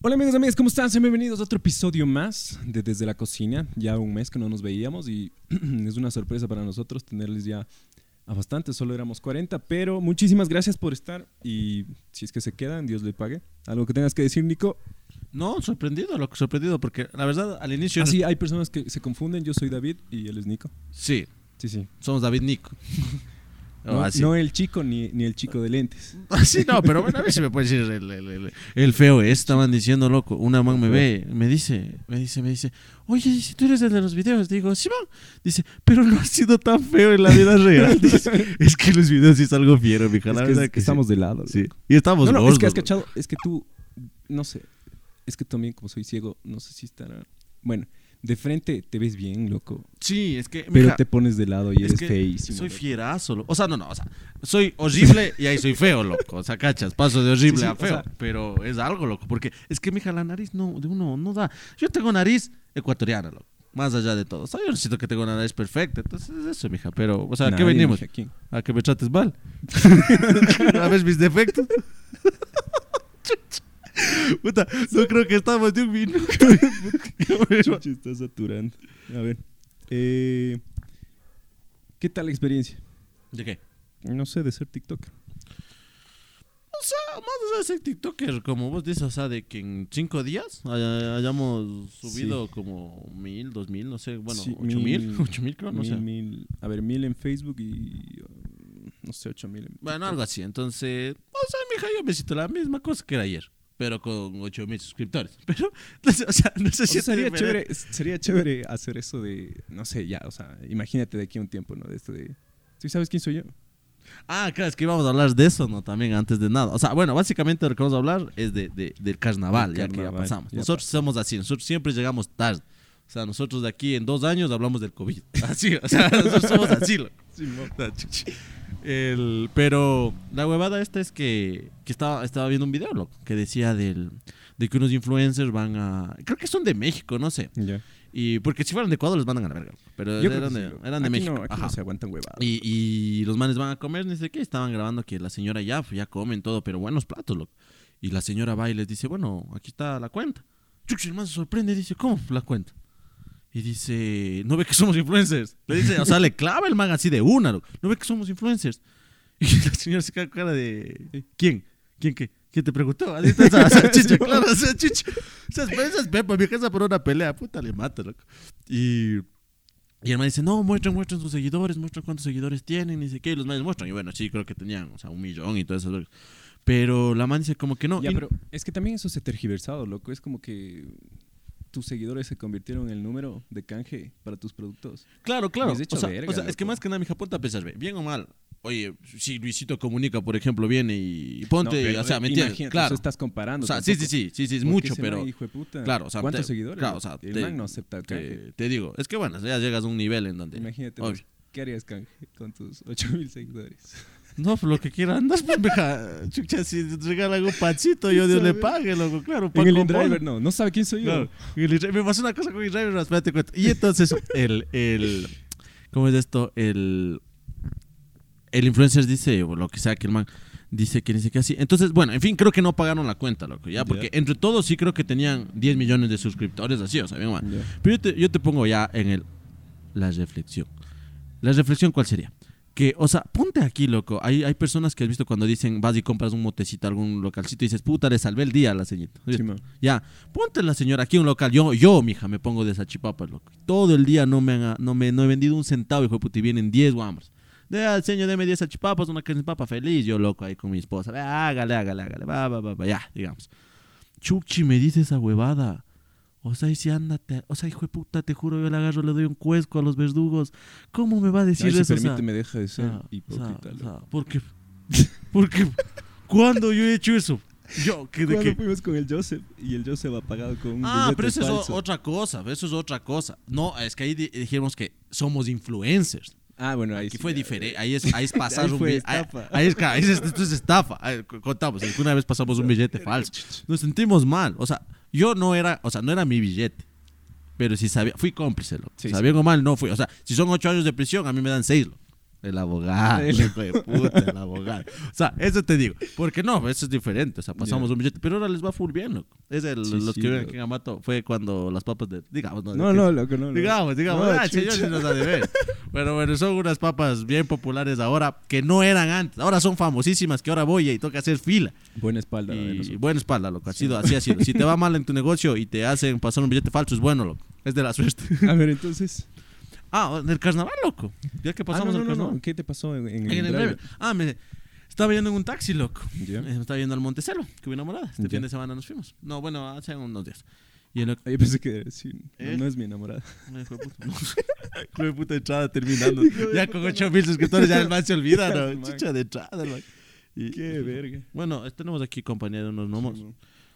Hola amigos y amigas, ¿cómo están? Sean bienvenidos a otro episodio más de Desde la Cocina. Ya un mes que no nos veíamos y es una sorpresa para nosotros tenerles ya a bastante, solo éramos 40, pero muchísimas gracias por estar y si es que se quedan, Dios le pague. ¿Algo que tengas que decir, Nico? No, sorprendido, loco, sorprendido, porque la verdad al inicio... Ah, sí, hay personas que se confunden, yo soy David y él es Nico. Sí, Sí, sí. somos David Nico. No, así. no el chico ni, ni el chico de lentes. Así no, pero bueno, a ver si me puede decir el, el- el- el feo. es, Estaban diciendo, loco. Una man me ve, me dice, me dice, me dice, oye, si tú eres el de los videos, digo, sí, man. Dice, pero no ha sido tan feo en la vida real. Dice, es que los videos sí es algo fiero, mija. Es La que, verdad es- que estamos sí. de lado. Sí. Y estamos No, no, es gordos, que has cachado, es que tú, no sé, es que también como soy ciego, no sé si estará... Bueno, de frente te ves bien, loco, Sí, es que, pero mija, te pones de lado y es eres feísimo. Soy loco. fierazo, loco. O sea, no, no, o sea, soy horrible y ahí soy feo, loco. O sea, cachas, paso de horrible Sí, sí, a o feo. sea- pero es algo, loco, porque es que, mija, la nariz no, de uno no da. Yo tengo nariz ecuatoriana, loco. Más allá de todo. O sea, yo necesito que tengo una nariz perfecta. Entonces, es eso, mija. Pero, o sea, ¿a qué venimos? mija, ¿quién? ¿A que me trates mal? ¿A ver mis defectos? Puta, no creo que estamos de un minuto. Chuchi, está saturando. A ver. eh, ¿Qué tal la experiencia? ¿De qué? No sé, de ser TikToker. O sea, más allá de ser TikToker, como vos dices, o sea, de que en cinco días haya- hayamos subido como mil, dos mil, no sé, bueno, Sí, ocho mil, ocho mil creo, no mil, sé. mil- a ver, mil en Facebook y. no sé, ocho mil en. Bueno, algo así, entonces, o sea, mija, yo me siento la misma cosa que era ayer, pero con ocho mil suscriptores. Pero, o sea, no sé O si sea, es sería, chévere, sería chévere hacer eso de. No sé, ya, o sea, imagínate de aquí a un tiempo, ¿no? De esto de. ¿Sí sabes quién soy yo? Ah, claro, es que íbamos a hablar de eso, ¿no? También antes de nada. O sea, bueno, básicamente lo que vamos a hablar es de, de- del carnaval, ya que ya pasamos. ya nosotros somos así, nosotros siempre llegamos tarde. O sea, nosotros de aquí en dos años hablamos del COVID. Así, o sea, nosotros somos así, loco. Chuchi. El, pero la huevada esta es que, que estaba, estaba viendo un video, loco, que decía del, de que unos influencers van a... Creo que son de México, no sé. Y porque si fueran de Ecuador les mandan a la verga. Pero Yo eran de, sí, eran de aquí México. No, aquí Ajá. no se aguantan huevadas. Y, y los manes van a comer, ni sé qué, estaban grabando que la señora ya, pues, ya comen todo, pero buenos platos, loco. Y la señora va y les dice, bueno, aquí está la cuenta. Chuchi, el man se sorprende y dice, ¿cómo la cuenta? Y dice, ¿no ve que somos influencers? Le dice, o sea, le clava el man así de una, loco. ¿No ve que somos influencers? Y la señora se con cara de, ¿quién? ¿Quién qué? ¿Quién te preguntó? Así está esa, esa chicha, claro, esa chicha. Esas, esas pepas, mi casa por una pelea, puta, le mata, loco. Y... Y el man dice, no, muestren, muestren sus seguidores, muestren cuántos seguidores tienen, ni sé qué, y los manes muestran. Y bueno, sí, creo que tenían, o sea, un millón y todo eso. Pero la man dice como que no. Ya, y- pero es que también eso se tergiversado, loco. Es como que tus seguidores se convirtieron en el número de canje para tus productos. Claro, claro. Hecho o sea, verga, o sea, es que más que nada, mi ponte a pensar, ve, bien o mal. Oye, si Luisito Comunica, por ejemplo, viene y ponte, No, pero, o sea, ¿me entiendes? Claro. o sea, estás comparando. O sea, sí, sí, sí, sí, sí, es mucho, pero... man, hijo de puta, Claro, o sea, ¿cuántos te- seguidores? claro, o sea, el te- man no acepta el canje. Te, te digo, es que bueno, ya llegas a un nivel en donde... Imagínate, Obvio. ¿qué harías canje con tus 8000 seguidores? No, pues lo que quieran, pues, mija, chucha, si te regalan un pancito, yo Dios le pague, loco, claro, En pan el pollo. no, no sabe quién soy yo. Claro. El me pasó una cosa con InDriver, espérate, te cuento. Y entonces, el, el, ¿cómo es esto? El, el influencer dice, o lo que sea que el man dice que dice que así. Entonces, bueno, en fin, creo que no pagaron la cuenta, loco, ya, porque entre todos sí creo que tenían 10 millones de suscriptores, así, o sea, bien mal. Pero yo te, yo te pongo ya en el, la reflexión. La reflexión, ¿cuál sería? Que, o sea, ponte aquí, loco. Hay, hay personas que has visto cuando dicen, vas y compras un motecito, a algún localcito y dices, puta, le salvé el día a la señorita. Sí. Ya, ponte la señora aquí un local. Yo, yo, mija, me pongo de esa chipapa, loco. Todo el día no me, han- no me no he vendido un centavo, hijo de puta, y vienen 10 guambras. De al señor, deme 10 salchipapas, una carne de papa feliz. Yo, loco, ahí con mi esposa. Hágale, hágale, hágale. Va, va, va, va, ya, digamos. Chuchi me dice esa huevada. O sea, y si ándate. O sea, hijo de puta, te juro, yo le agarro, le doy un cuesco a los verdugos. ¿Cómo me va a decir Ay, si eso? O sea, permíteme, deja de ser o sea, hipócrita. o sea, loco. o sea, ¿Por qué? ¿Por qué? ¿Cuándo yo he hecho eso? Yo, que de Cuando que... fuimos con el Joseph y el Joseph ha pagado con un Ah, pero eso es falso. otra cosa, eso es otra cosa. No, es que ahí di- dijimos que somos influencers. Ah, bueno, ahí Aquí sí, fue diferente, ahí es, ahí es pasar Ahí un billete. Ahí, ahí es, ahí es- esto es estafa. Contamos, es que una vez pasamos un billete falso. Nos sentimos mal. O sea, yo no era, o sea, no era mi billete. Pero si sabía, fui cómplice, loco. Sí, sabía o mal, no fui. O sea, si son ocho años de prisión, a mí me dan seis, loco. El abogado, El- hijo de puta, el abogado. O sea, eso te digo. Porque no, eso es diferente. O sea, pasamos un billete, pero ahora les va full bien, loco. Es el, Sí, los sí, que loco. aquí en Amato. Fue cuando las papas de. Digamos, no. No, no, loco, no. no. Digamos, digamos, No, ah, el señor sí nos ha de ver. Pero bueno, son unas papas bien populares ahora que no eran antes. Ahora son famosísimas que ahora voy y toca hacer fila. Buena espalda. Y buena espalda, loco. Ha sido, así ha sido. Si te va mal en tu negocio y te hacen pasar un billete falso, es bueno, loco. Es de la suerte. A ver, entonces. Ah, del carnaval, loco. Ya que Ah, pasamos no, el no, no, carnaval. no. ¿Qué te pasó en, en En el drive? Ah, me estaba yendo en un taxi, loco. Ya. Eh, Me estaba yendo al Montecelo, que vi enamorada. Este Ya. fin de semana nos fuimos. No, bueno, hace unos días. Y el Ah, Yo pensé que sí, no, ¿Eh? no es mi enamorada. No, hijo de puta. No. De puta entrada terminando. ya con 8 mil suscriptores ya el man se olvida, ¿no? man. Chicha de entrada, man. Y- Qué verga. Bueno, tenemos aquí compañía de unos gnomos.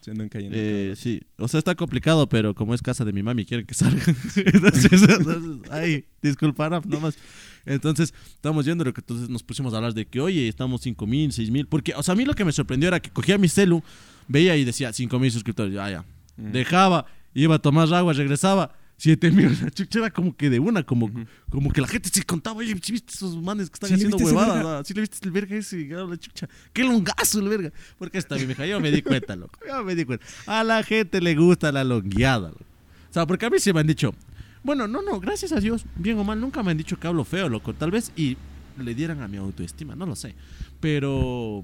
Se andan cayendo. Eh, sí, o sea, está complicado, pero como es casa de mi mami, quieren que salga. entonces, entonces, ay, disculpará, nomás. Entonces, estamos yendo, lo que entonces nos pusimos a hablar de que, oye, estamos 5 mil, 6 mil. Porque, o sea, a mí lo que me sorprendió era que cogía mi celu, veía y decía 5 mil suscriptores, ya, ya. Mm. Dejaba, iba a tomar agua, regresaba. 7 mil, la chucha era como que de una, como, como que la gente se contaba, oye, ¿sí viste esos manes que están ¿Sí le haciendo huevadas? ¿Sí le viste el verga ese? Y la chucha, qué longazo el verga. Porque está bien, mija, yo me di cuenta, loco. Yo me di cuenta. A la gente le gusta la longueada, loco. O sea, porque a mí se me han dicho, bueno, no, no, gracias a Dios, bien o mal, nunca me han dicho que hablo feo, loco. Tal vez y le dieran a mi autoestima, no lo sé. Pero,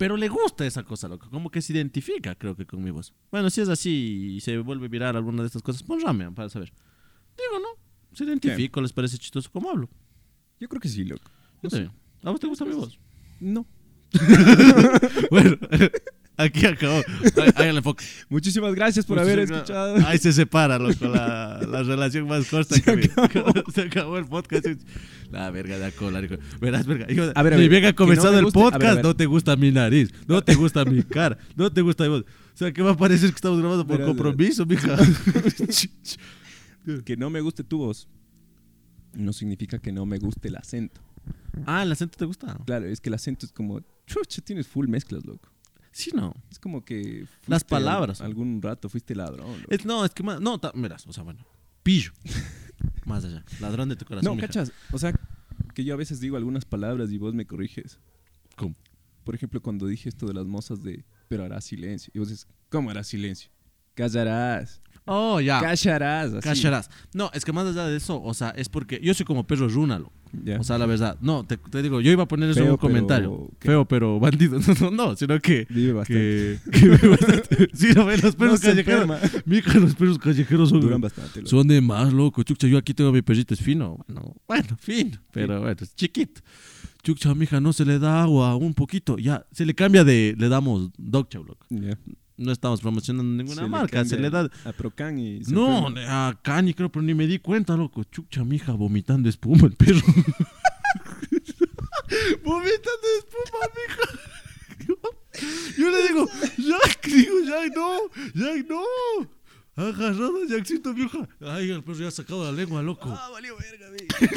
pero le gusta esa cosa, loco. Como que se identifica, creo que con mi voz. Bueno, si es así y se vuelve viral alguna de estas cosas, pues rame para saber. Digo, ¿no? Se identifico, les parece chistoso como hablo. Yo creo que sí, loco. Yo No también. ¿A vos te gusta mi voz? No. Bueno, aquí acabó. El enfoque. Muchísimas gracias por haber escuchado. Ahí se separa, loco, la, la relación más corta Se que vi. Se acabó el podcast. La verga de hijo. Verás, verga. hijo, A ver, a ver, bien ha no comenzado me el guste- a ver, a podcast, no te gusta mi nariz, no te gusta mi cara, no te gusta mi voz. O sea, ¿qué va a parecer que estamos grabando por verás. compromiso, mija? Que no me guste tu voz no significa que no me guste el acento. ah, ¿el acento te gusta? Claro, es que el acento es como, chucha, tienes full mezclas, loco. Sí, no. Es como que... Las palabras. Algún rato fuiste ladrón. Es- no, es que más. No, verás, o sea, bueno. Pillo. más allá. Ladrón de tu corazón. No, cachas. O sea, que yo a veces digo algunas palabras y vos me corriges. ¿Cómo? Por ejemplo, cuando dije esto de las mozas de, pero harás silencio. Y vos dices, ¿cómo harás silencio? Callarás. Oh, ya. Callarás. así. Cacharás. No, es que más allá de eso, o sea, es porque yo soy como perro rúnalo. Ya. O sea, la verdad. No, te, te digo, yo iba a poner eso en un comentario. Feo, pero bandido. No, no, no, sino que. Vive bastante. Que, que vive bastante. Sí, no, los perros No callejeros. Mija, los perros callejeros son, Duran bastante. son de más, loco. Chucha, yo aquí tengo mi perrito, es fino. Bueno, bueno, fino. Pero bueno, es chiquito. Chucha, mija, no se le da agua, un poquito. Ya, se le cambia de. Le damos dog chow, loco. No estamos promocionando ninguna Se marca, se le da. A Procan y... se No, a Cani creo, pero ni me di cuenta, loco. Chucha, mija, vomitando espuma el perro. vomitando espuma, mija. Yo le digo, Jack, digo, Jack, no, Jack, no. Agarrado Jackcito, vieja. Ay, el perro ya ha sacado la lengua, loco. Ah, valió verga,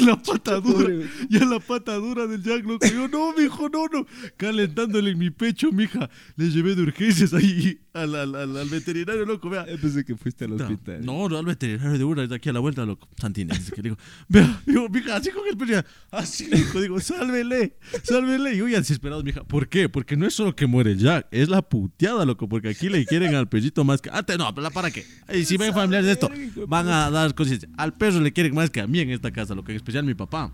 la pata dura. Ya la pata dura del Jack, loco. Yo, no, mijo, no, no. Calentándole en mi pecho, mija. Le llevé de urgencias ahí al, al, al, al veterinario, loco. Vea, Yo pensé que fuiste al no, hospital. No, no, al veterinario de una, de aquí a la vuelta, loco. Santines, dice que le digo, vea, digo, mija, así con el perro, así le digo, digo, sálvele, sálvele. Y uy, desesperados, mija, ¿por qué? Porque no es solo que muere Jack, es la puteada, loco, porque aquí le quieren al perrito más que. Antes, no, pero ¿para qué? Y si ven familiares de esto, van a dar conciencia. Al perro le quieren más que a mí en esta casa, lo que en especial mi papá.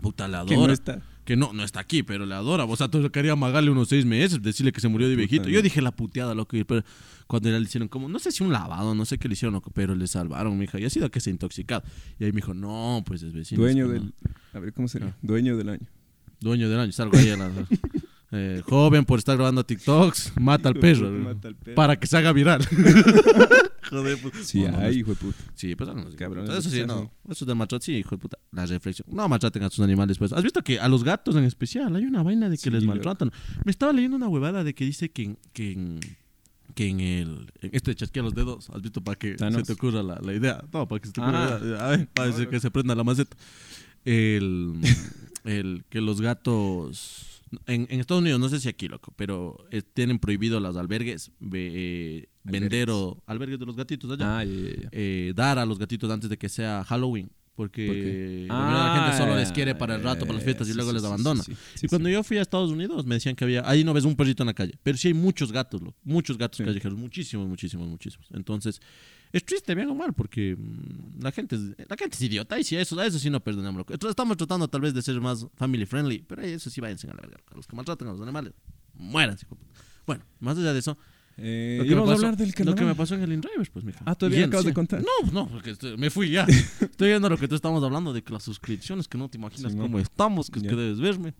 Puta, Que no adora. está. Que no, no está aquí, pero le adora. O sea, tú quería amagarle unos seis meses, decirle que se murió de viejito. Yo dije la puteada, loco. Pero cuando le hicieron como, no sé si un lavado, no sé qué le hicieron, loco, pero le salvaron, mija. Y ha sido que se intoxicado. Y ahí me dijo, no, pues es vecino. Dueño del... no. A ver, ¿cómo sería? Ah. Dueño del año. Dueño del año, salgo ahí a la. eh, joven por estar grabando TikToks, mata al perro. puta, mata al perro. Para que se haga viral. Joder, pues. Sí, No, no, no ay, hijo de puta. Sí, pues no, Cabrones Eso sí, de no. Eso del maltrato, sí, hijo de puta. La reflexión. No maltraten a sus animales, pues. ¿Has visto que a los gatos en especial hay una vaina de que Sí, les loco. maltratan? Me estaba leyendo una huevada de que dice que en, que en, que en el. En este de chasquear los dedos, ¿has visto? Para que Thanos. se te ocurra la, la idea. No, para que se te Ah. ocurra la idea. A ver, para que se prenda la maceta. El, el que los gatos. En, en Estados Unidos, no sé si aquí, loco, pero eh, tienen prohibido los albergues, ve- eh, vender o albergues de los gatitos allá. Ah, eh, dar a los gatitos antes de que sea Halloween Porque, Porque- la gente solo Ah, les quiere para el rato, para las fiestas y luego sí, les abandona. sí, y cuando yo fui a Estados Unidos me decían que había, ahí no ves un perrito en la calle, pero sí hay muchos gatos, loco, muchos gatos callejeros, muchísimos, muchísimos, muchísimos. Entonces, es triste, bien o mal, porque mm, la gente, es, la gente es idiota y sí, eso, a eso sí no perdonamos. estamos tratando tal vez de ser más family friendly, pero eso sí váyanse a la verga. A los que maltratan a los animales, de puta. Bueno, más allá de eso, Eh, lo que, íbamos a pasó, hablar del lo que me pasó en el InDrivers, pues, mija. Ah, ¿todavía acabas de sí. contar? No, no, porque estoy- me fui ya. Estoy viendo lo que tú estamos hablando de que las suscripciones, que no te imaginas Sí, cómo estamos, que es Ya. que debes verme.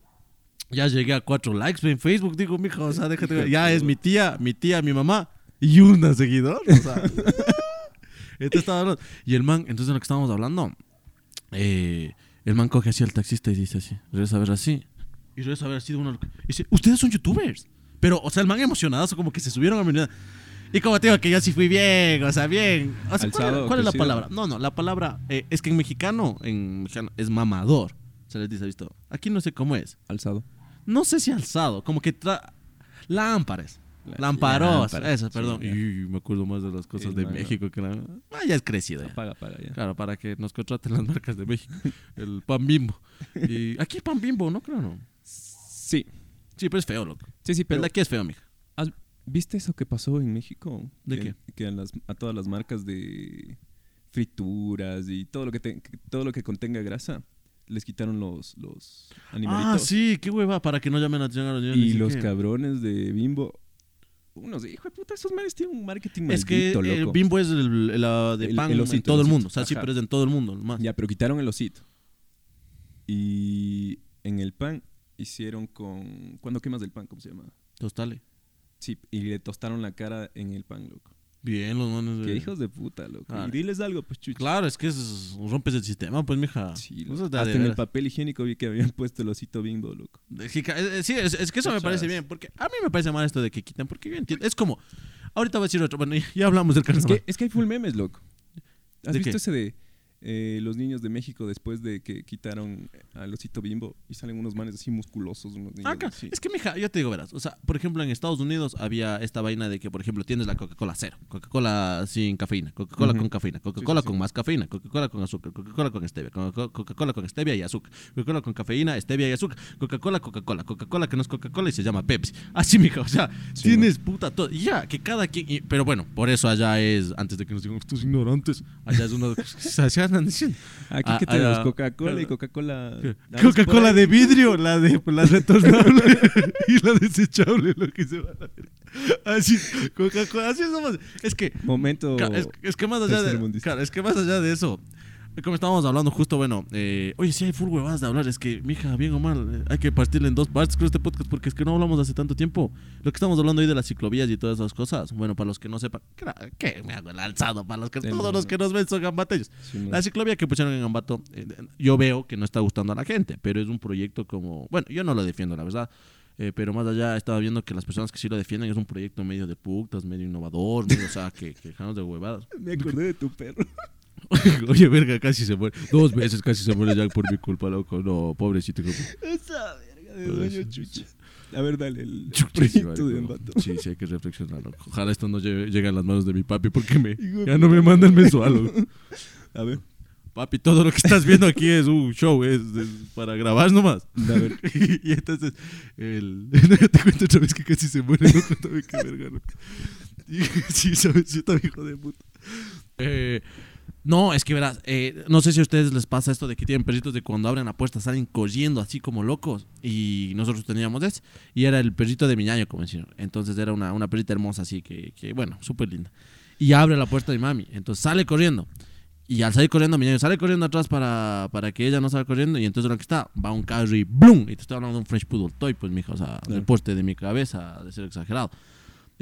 Ya llegué a cuatro likes en Facebook, digo, mija, o sea, déjate. Ya es mi tía, mi tía, mi mamá y una seguidor. O sea, Entonces estaba. Y el man, entonces de lo que estábamos hablando, eh, el man coge así al taxista y dice así, regresa a ver así. Y regresa a ver así de una. Y dice, ustedes son youtubers. Pero, o sea, el man emocionado, como que se subieron a mi unidad. Y como te digo que yo sí fui bien, o sea, bien. O sea, ¿cuál, es la palabra? No, no, la palabra eh, es que en mexicano, en mexicano es mamador. Se les dice, ¿visto? Aquí no sé cómo es. Alzado. No sé si alzado, como que tra... lámparas. La- Lamparos, lámpara, eso, perdón. y me acuerdo más de las cosas de México que la... Ah, ya es crecido ya. Paga, paga, ya. Claro, para que nos contraten las marcas de México. El pan bimbo. Y aquí pan bimbo, ¿no? Creo, no. Sí. Sí, pero es feo, loco. Sí, sí, Pero el de aquí es feo, mija. ¿has- ¿viste eso que pasó en México? ¿De que, Que a, las- a todas las marcas de frituras y todo lo que, te- todo lo que contenga grasa les quitaron los, los animalitos. Ah, sí, qué hueva, para que no llamen a atención a los niños. Y los qué. cabrones de Bimbo. Unos, hijo de puta, esos manes tienen un marketing Es que maldito, el loco. bimbo es el, la de El- pan el en osito, todo el mundo. O sea, sí, Ajá. pero es en todo el mundo. Más. Ya, pero quitaron el osito. Y en el pan hicieron con... ¿Cuándo quemas el pan? ¿Cómo se llama? Tostale. Sí, y le tostaron la cara en el pan, loco. Bien, los manes. de- Qué hijos de puta, loco. Ah. Y diles algo, pues chucho. Claro, es que es, rompes el sistema, pues, mija. Sí, loco. es Hasta en el papel higiénico vi que habían puesto el osito bimbo, loco. Eh, Sí, es, es que eso me parece bien, porque a mí me parece mal esto de que quitan, porque yo entiendo, es como, ahorita voy a decir otro, bueno, ya- hablamos del Es carnaval. que, es que hay full memes, loco. ¿Has ¿De visto qué? ese de eh, los niños de México después de que quitaron al osito bimbo y salen unos manes así musculosos? Unos niños Ah, así? Es que, mija, yo te digo, verás. O sea, por ejemplo, en Estados Unidos había esta vaina de que, por ejemplo, tienes la Coca-Cola cero, Coca-Cola sin cafeína, Coca-Cola con cafeína, Coca-Cola sí, sí. con más cafeína, Coca-Cola con azúcar, Coca-Cola con stevia, Coca- Coca-Cola con stevia y azúcar, Coca-Cola con cafeína, stevia y azúcar, Coca-Cola, Coca-Cola, Coca-Cola que no es Coca-Cola y se llama Pepsi. Así, mija, o sea, tienes puta todo. Ya, que cada quien. y- pero bueno, por eso allá es, antes de que nos digan estos ignorantes, allá es uno. andan diciendo. Aquí Ah, que tenemos ah, Coca-Cola y ah, Coca-Cola. Coca-Cola de vidrio, la de la retornable y la desechable, lo que se va a verga. Así, Coca-Cola, así somos. Es que, Momento. es, es que más allá de, claro, es que más allá de eso, como estábamos hablando justo, bueno, eh, oye, sí hay full huevadas de hablar, es que, mija, bien o mal, eh, hay que partirle en dos partes con este podcast porque es que no hablamos hace tanto tiempo. Lo que estamos hablando hoy de las ciclovías y todas esas cosas, bueno, para los que no sepan, ¿qué me hago el alzado? Para los que Sí, todos no, los que nos ven son gambateños. Sí, no. La ciclovía que pusieron en Ambato, eh, yo veo que no está gustando a la gente, pero es un proyecto como, bueno, yo no lo defiendo, la verdad. eh, pero más allá estaba viendo que las personas que sí lo defienden es un proyecto medio de putas, medio innovador, medio, o sea, que, que dejamos de huevadas. Me acordé de tu perro. Oye, verga, casi se muere. Dos veces casi se muere Jack por mi culpa, loco. No, pobrecito. Esa verga de dueño chucha. A ver, dale el sí, proyecto de marico. embato. Sí, sí, hay que reflexionar, loco. Ojalá esto no llegue, llegue a las manos de mi papi porque me, ya no me manda el mensual. loco. A ver, Papi, todo lo que estás viendo aquí es un show, es, es para grabar nomás. a ver. y entonces, el... yo te cuento otra vez que casi se muere, loco, también qué verga, loco. Y- sí, sabes, yo también hijo de puta. Eh, no, es que verás, eh, no sé si a ustedes les pasa esto de que tienen perritos de cuando abren la puerta salen corriendo así como locos. Y nosotros teníamos ese. Y era el perrito de mi ñaño, como decían. Entonces era una, una perrita hermosa así que, que bueno, súper linda. Y abre la puerta de mami. Entonces sale corriendo. Y al salir corriendo, mi ñaño sale corriendo atrás para, para que ella no salga corriendo. Y entonces lo que está, va un carro y ¡blum! Y te estoy hablando de un French Poodle Toy, pues, mija, o sea, del porte de mi cabeza, de ser exagerado.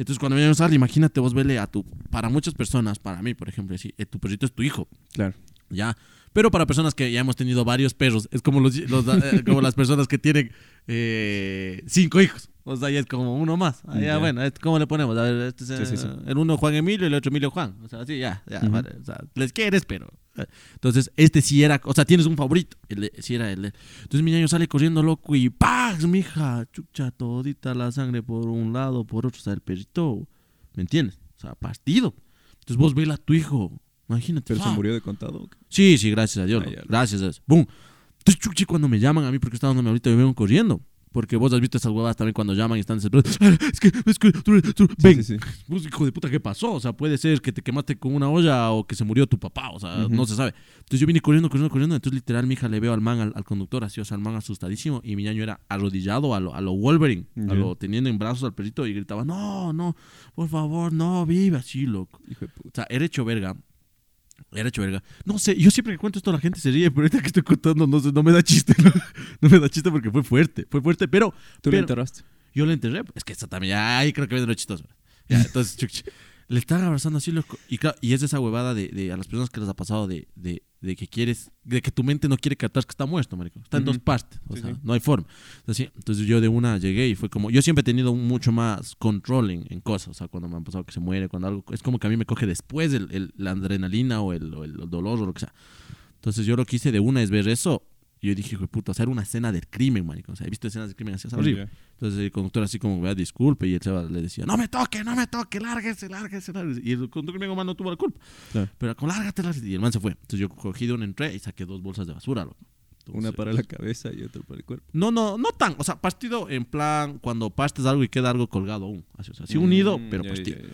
Entonces, cuando mi ñaño sale, imagínate vos vele a tu. Para muchas personas, para mí, por ejemplo, sí, eh, tu perrito es tu hijo. Claro. Ya. Pero para personas que ya hemos tenido varios perros, es como, los, los, eh, como las personas que tienen eh, cinco hijos. O sea, ya es como uno más. Ah, ya, bueno, ¿cómo le ponemos? A ver, este es, Sí, sí, sí. el uno Juan Emilio y el otro Emilio Juan. O sea, sí, ya, ya, vale. O sea, les quieres, pero. eh. Entonces, este sí era, o sea, tienes un favorito. El sí era el Entonces mi niño sale corriendo loco y ¡paz! Mija, chucha, todita la sangre por un lado, por otro. O sea, el perrito, ¿me entiendes? O sea, partido. Entonces vos vela a tu hijo Imagínate. ¿Pero se murió de contado? Sí, sí, gracias a Dios. Gracias a Dios. Boom. Entonces, chuchi, cuando me llaman a mí, porque estaba donde ahorita, me vengo corriendo. Porque vos has visto esas huevas también cuando llaman y están desesperados. "Ah, Es que, es que, tú- tú- ven, Sí, sí, sí. Hijo de puta, ¿qué pasó? O sea, puede ser que te quemaste con una olla o que se murió tu papá, o sea, no se sabe. Entonces yo vine corriendo, corriendo, corriendo. Entonces, literal, mi hija le veo al man, al, al conductor, así, o sea, al man asustadísimo. Y mi ñaño era arrodillado a lo, a lo Wolverine, a lo teniendo en brazos al perrito y gritaba, no, no, por favor, no, vive así, loco. Hijo de O sea, era hecho verga. Era hecho verga. No sé, yo siempre que cuento esto la gente se ríe, pero ahorita que estoy contando no, sé, no me da chiste. No, No me da chiste porque fue fuerte, fue fuerte, pero ¿Tú lo enterraste? yo le enterré. Es que esta también, ahí creo que viene lo chistoso. Ya, entonces, chuc, chuc, le están abrazando así, loco. Y, claro, y es esa huevada de, de a las personas que les ha pasado de, de, de que quieres, de que tu mente no quiere captar que está muerto, marico. Está en dos partes, o Sí, sea, sí. no hay forma. Entonces, entonces yo de una llegué y fue como, yo siempre he tenido mucho más control en, en cosas, o sea, cuando me han pasado que se muere, cuando algo, es como que a mí me coge después el, el- la adrenalina o el, o el dolor o lo que sea. Entonces yo lo que hice de una es ver eso. Y yo dije, de puta, hacer una escena del crimen, marico. O sea, he visto escenas de crimen así, es horrible. Ya. Entonces el conductor así como, vea, disculpe, y el chaval le decía, no me toque, no me toque, lárguese, lárguese, lárguese. Y el conductor mi man no tuvo la culpa. Pero como, lárgate, lárgate. Y el man se fue. Entonces yo cogí de una entré y saqué dos bolsas de basura, loco. Una para la cabeza y otra para el cuerpo. No, no, no tan. O sea, partido en plan cuando pastes algo y queda algo colgado aún. Así, o sea, sí unido, Mm, pero partido. ya.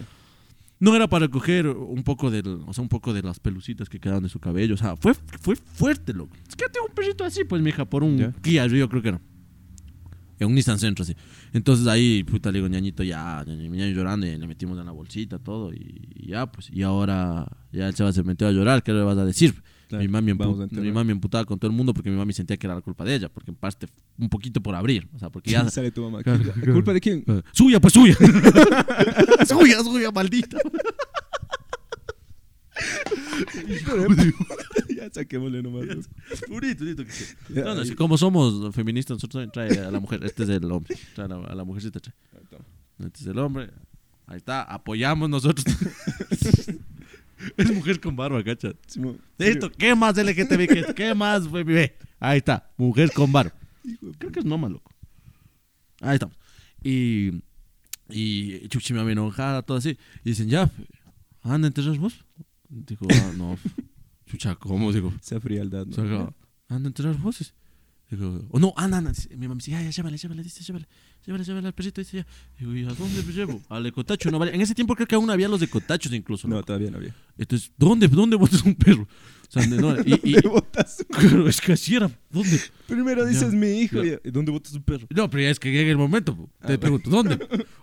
No era para coger un poco del, o sea, un poco de las pelucitas que quedaban de su cabello. O sea, fue, fue fuerte, loco. Es que yo tengo un perrito así, pues, mija, por un Ya. Kia Rio, creo que era. En un Nissan Centro, así. Entonces ahí, puta, le digo, ñañito, ya, ñaño llorando, y le metimos en la bolsita, todo, y, y ya, pues. Y ahora, ya el chaval se metió a llorar, ¿qué le vas a decir? Claro, mi, mami empu- mi mami emputaba con todo el mundo porque mi mami sentía que era la culpa de ella, porque en parte un poquito por abrir, o sea, porque ya... Sale tu mamá. Claro, ¿Qué- claro. ¿Culpa de quién? Eh, Suya, pues suya. suya, suya, maldita. ya saquémosle nomás. Purito, purito No, no, que como somos feministas, nosotros también trae a la mujer. Este es el hombre. Trae a la, a la mujercita. Trae. Este es el hombre. Ahí está, apoyamos nosotros. es mujer con barba, cacha. Simón, Esto, ¿qué más LGTB esto? ¿Qué más bebé? Ahí está, mujer con barba. Creo que es Noma, loco. Ahí estamos. Y, y Chuchi me enojada, todo así. Y dicen, ya, anda, ¿enterras vos? Digo, ah, no. Chucha, ¿cómo? Digo, Esa frialdad, ¿no? anda, ¿enterras vos? Digo, oh, no, anda. Dice, Mi mamá dice, ya, ya, llévale, llévale, dice, llévale. Llévale, llévale al perrito, dice, ya. Digo, ¿y a dónde me llevo? Al ecotacho, no vale. En ese tiempo creo que aún había los ecotachos incluso. No, loco. todavía no había. Entonces, ¿dónde, dónde botas un perro? O sea, no, y, y, ¿Dónde botas? claro, es que así era. ¿Dónde? Primero Ya. dices mi hijo. Ya. y- ¿Dónde botas un perro? No, pero ya es que llega el momento. po. Te Ah, pregunto, ¿dónde?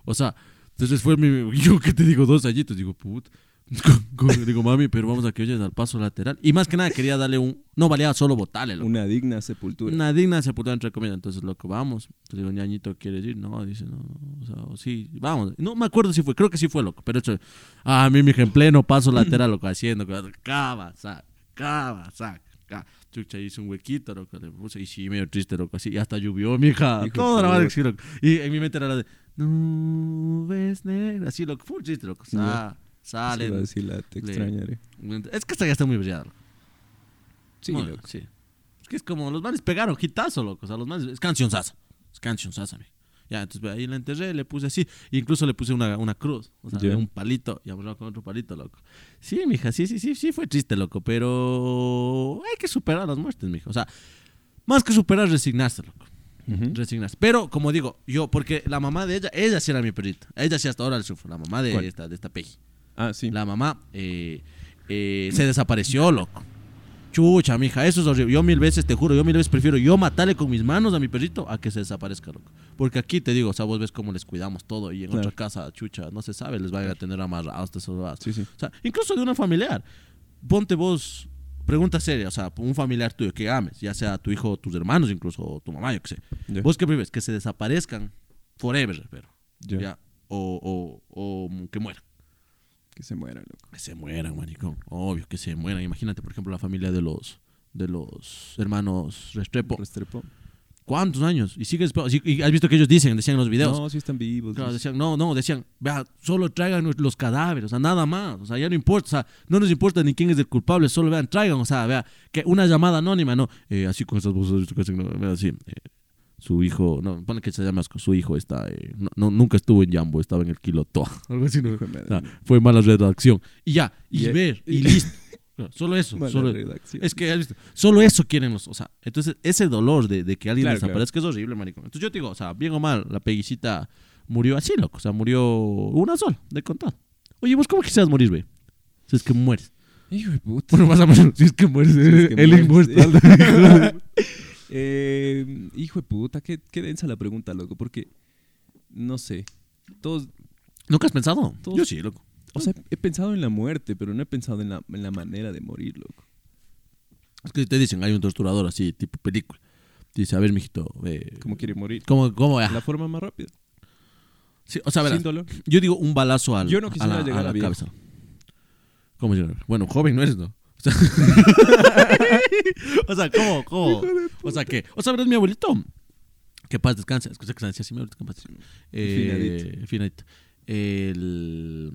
O sea, entonces fue mi. Yo que te digo, dos añitos. Digo, put. Digo, mami, pero vamos a que oyes al paso lateral. Y más que nada quería darle un. No valía solo botarle, loco. Una digna sepultura. Una digna sepultura entre comillas. Entonces, loco, vamos. Entonces digo, ñañito, ¿quieres ir? No, dice, no. O sea, o sí, vamos. No me acuerdo si fue, creo que sí fue, loco. Pero hecho, ah, a mí, mi en pleno paso lateral, loco, haciendo. Cava, sac, cava, sac. Chucha, hice un huequito, loco, le puse, y sí, medio triste, loco, así, y hasta llovió, mija, toda la madre sí, loco. Y en mi mente era la de, nubes negras, así, loco, full triste, loco, sa, Se va a sale, decir la te le- extrañaré. es que esta ya está muy brillada, loco. Sí, Muy- loco. sí. Es que es como los manes pegaron hitazo, loco. O sea, los manes. Es canción sasa. Es canción sasa, amigo. Ya, entonces ahí la enterré, le puse así. Incluso le puse una, una cruz. O sea, un palito y amarrado con otro palito, loco. Sí, mija, sí, sí, sí, sí, fue triste, loco. Pero hay que superar las muertes, mija. O sea, más que superar, resignarse, loco. Resignarse. Pero, como digo, yo, porque la mamá de ella, ella sí era mi perrita. Ella sí hasta ahora le sufro. La mamá de ¿Cuál? esta, de esta peji. Ah, sí. La mamá eh, eh, se desapareció, loco. Chucha, mija, eso es horrible. Yo mil veces, te juro, yo mil veces prefiero yo matarle con mis manos a mi perrito a que se desaparezca, loco. Porque aquí te digo, o sea, vos ves cómo les cuidamos todo y en Claro. otra casa, chucha, no se sabe, les van a tener amarrados, te sobras. Sí, sí. O sea, incluso de una familiar. Ponte vos, pregunta seria, o sea, un familiar tuyo que ames, ya sea tu hijo tus hermanos, incluso o tu mamá, yo qué sé. ¿Vos qué prefieres? Que se desaparezcan forever, pero. Ya. Ya. O, o, o que mueran. Que se muera, loco. Que se mueran, maricón. Obvio que se mueran. Imagínate, por ejemplo, la familia de los de los hermanos Restrepo. Restrepo. ¿Cuántos años? Y sigues y has visto que ellos dicen, decían en los videos. No, sí están vivos. Claro, decían, no, no, decían, vea, solo traigan los cadáveres, o sea, nada más, o sea, ya no importa, o sea, no nos importa ni quién es el culpable, solo vean, traigan, o sea, vea, que una llamada anónima, no, eh, así con esas voces, así, eh, su hijo, no, pone que se llama, su hijo está, eh, no, no, nunca estuvo en Jambo, estaba en el Kilo Toa, algo así, no, o sea, fue mala redacción. Y ya, y Y- ver, y y- listo. Solo eso. Mala Solo, redacción. es que, ¿has visto? Solo eso quieren los. O sea, entonces ese dolor de, de que alguien Claro, desaparezca es horrible, marico. Entonces yo te digo, o sea, bien o mal, la peguicita murió así, loco. O sea, murió una sola, de contado. Oye, ¿vos cómo quisieras morir, güey? Si es que mueres. Hijo de puta. Bueno, más o menos, si es que mueres. es que el mueres, inmortal. Eh, hijo de puta, qué, qué densa la pregunta, loco, porque no sé. Todos, ¿Nunca has pensado? Todos- Yo sí, loco. o sea, he pensado en la muerte, pero no he pensado en la, en la manera de morir, loco. Es que te dicen, hay un torturador así, tipo película. Dice, a ver, mijito, eh, ¿Cómo quiere morir? ¿cómo, cómo? ah? La forma más rápida. Sí, o sea, verás, Sin dolor. yo digo un balazo al, Yo no a quisiera la, llegar a la a viejo. cabeza. ¿Cómo llegar? Bueno, joven no eres, ¿no? O sea, ¿cómo? ¿Cómo? O sea, ¿qué? O sea, verás, mi abuelito, que paz descanse, escucha que se decía así, mi abuelito, que paz. Eh, finadito. El-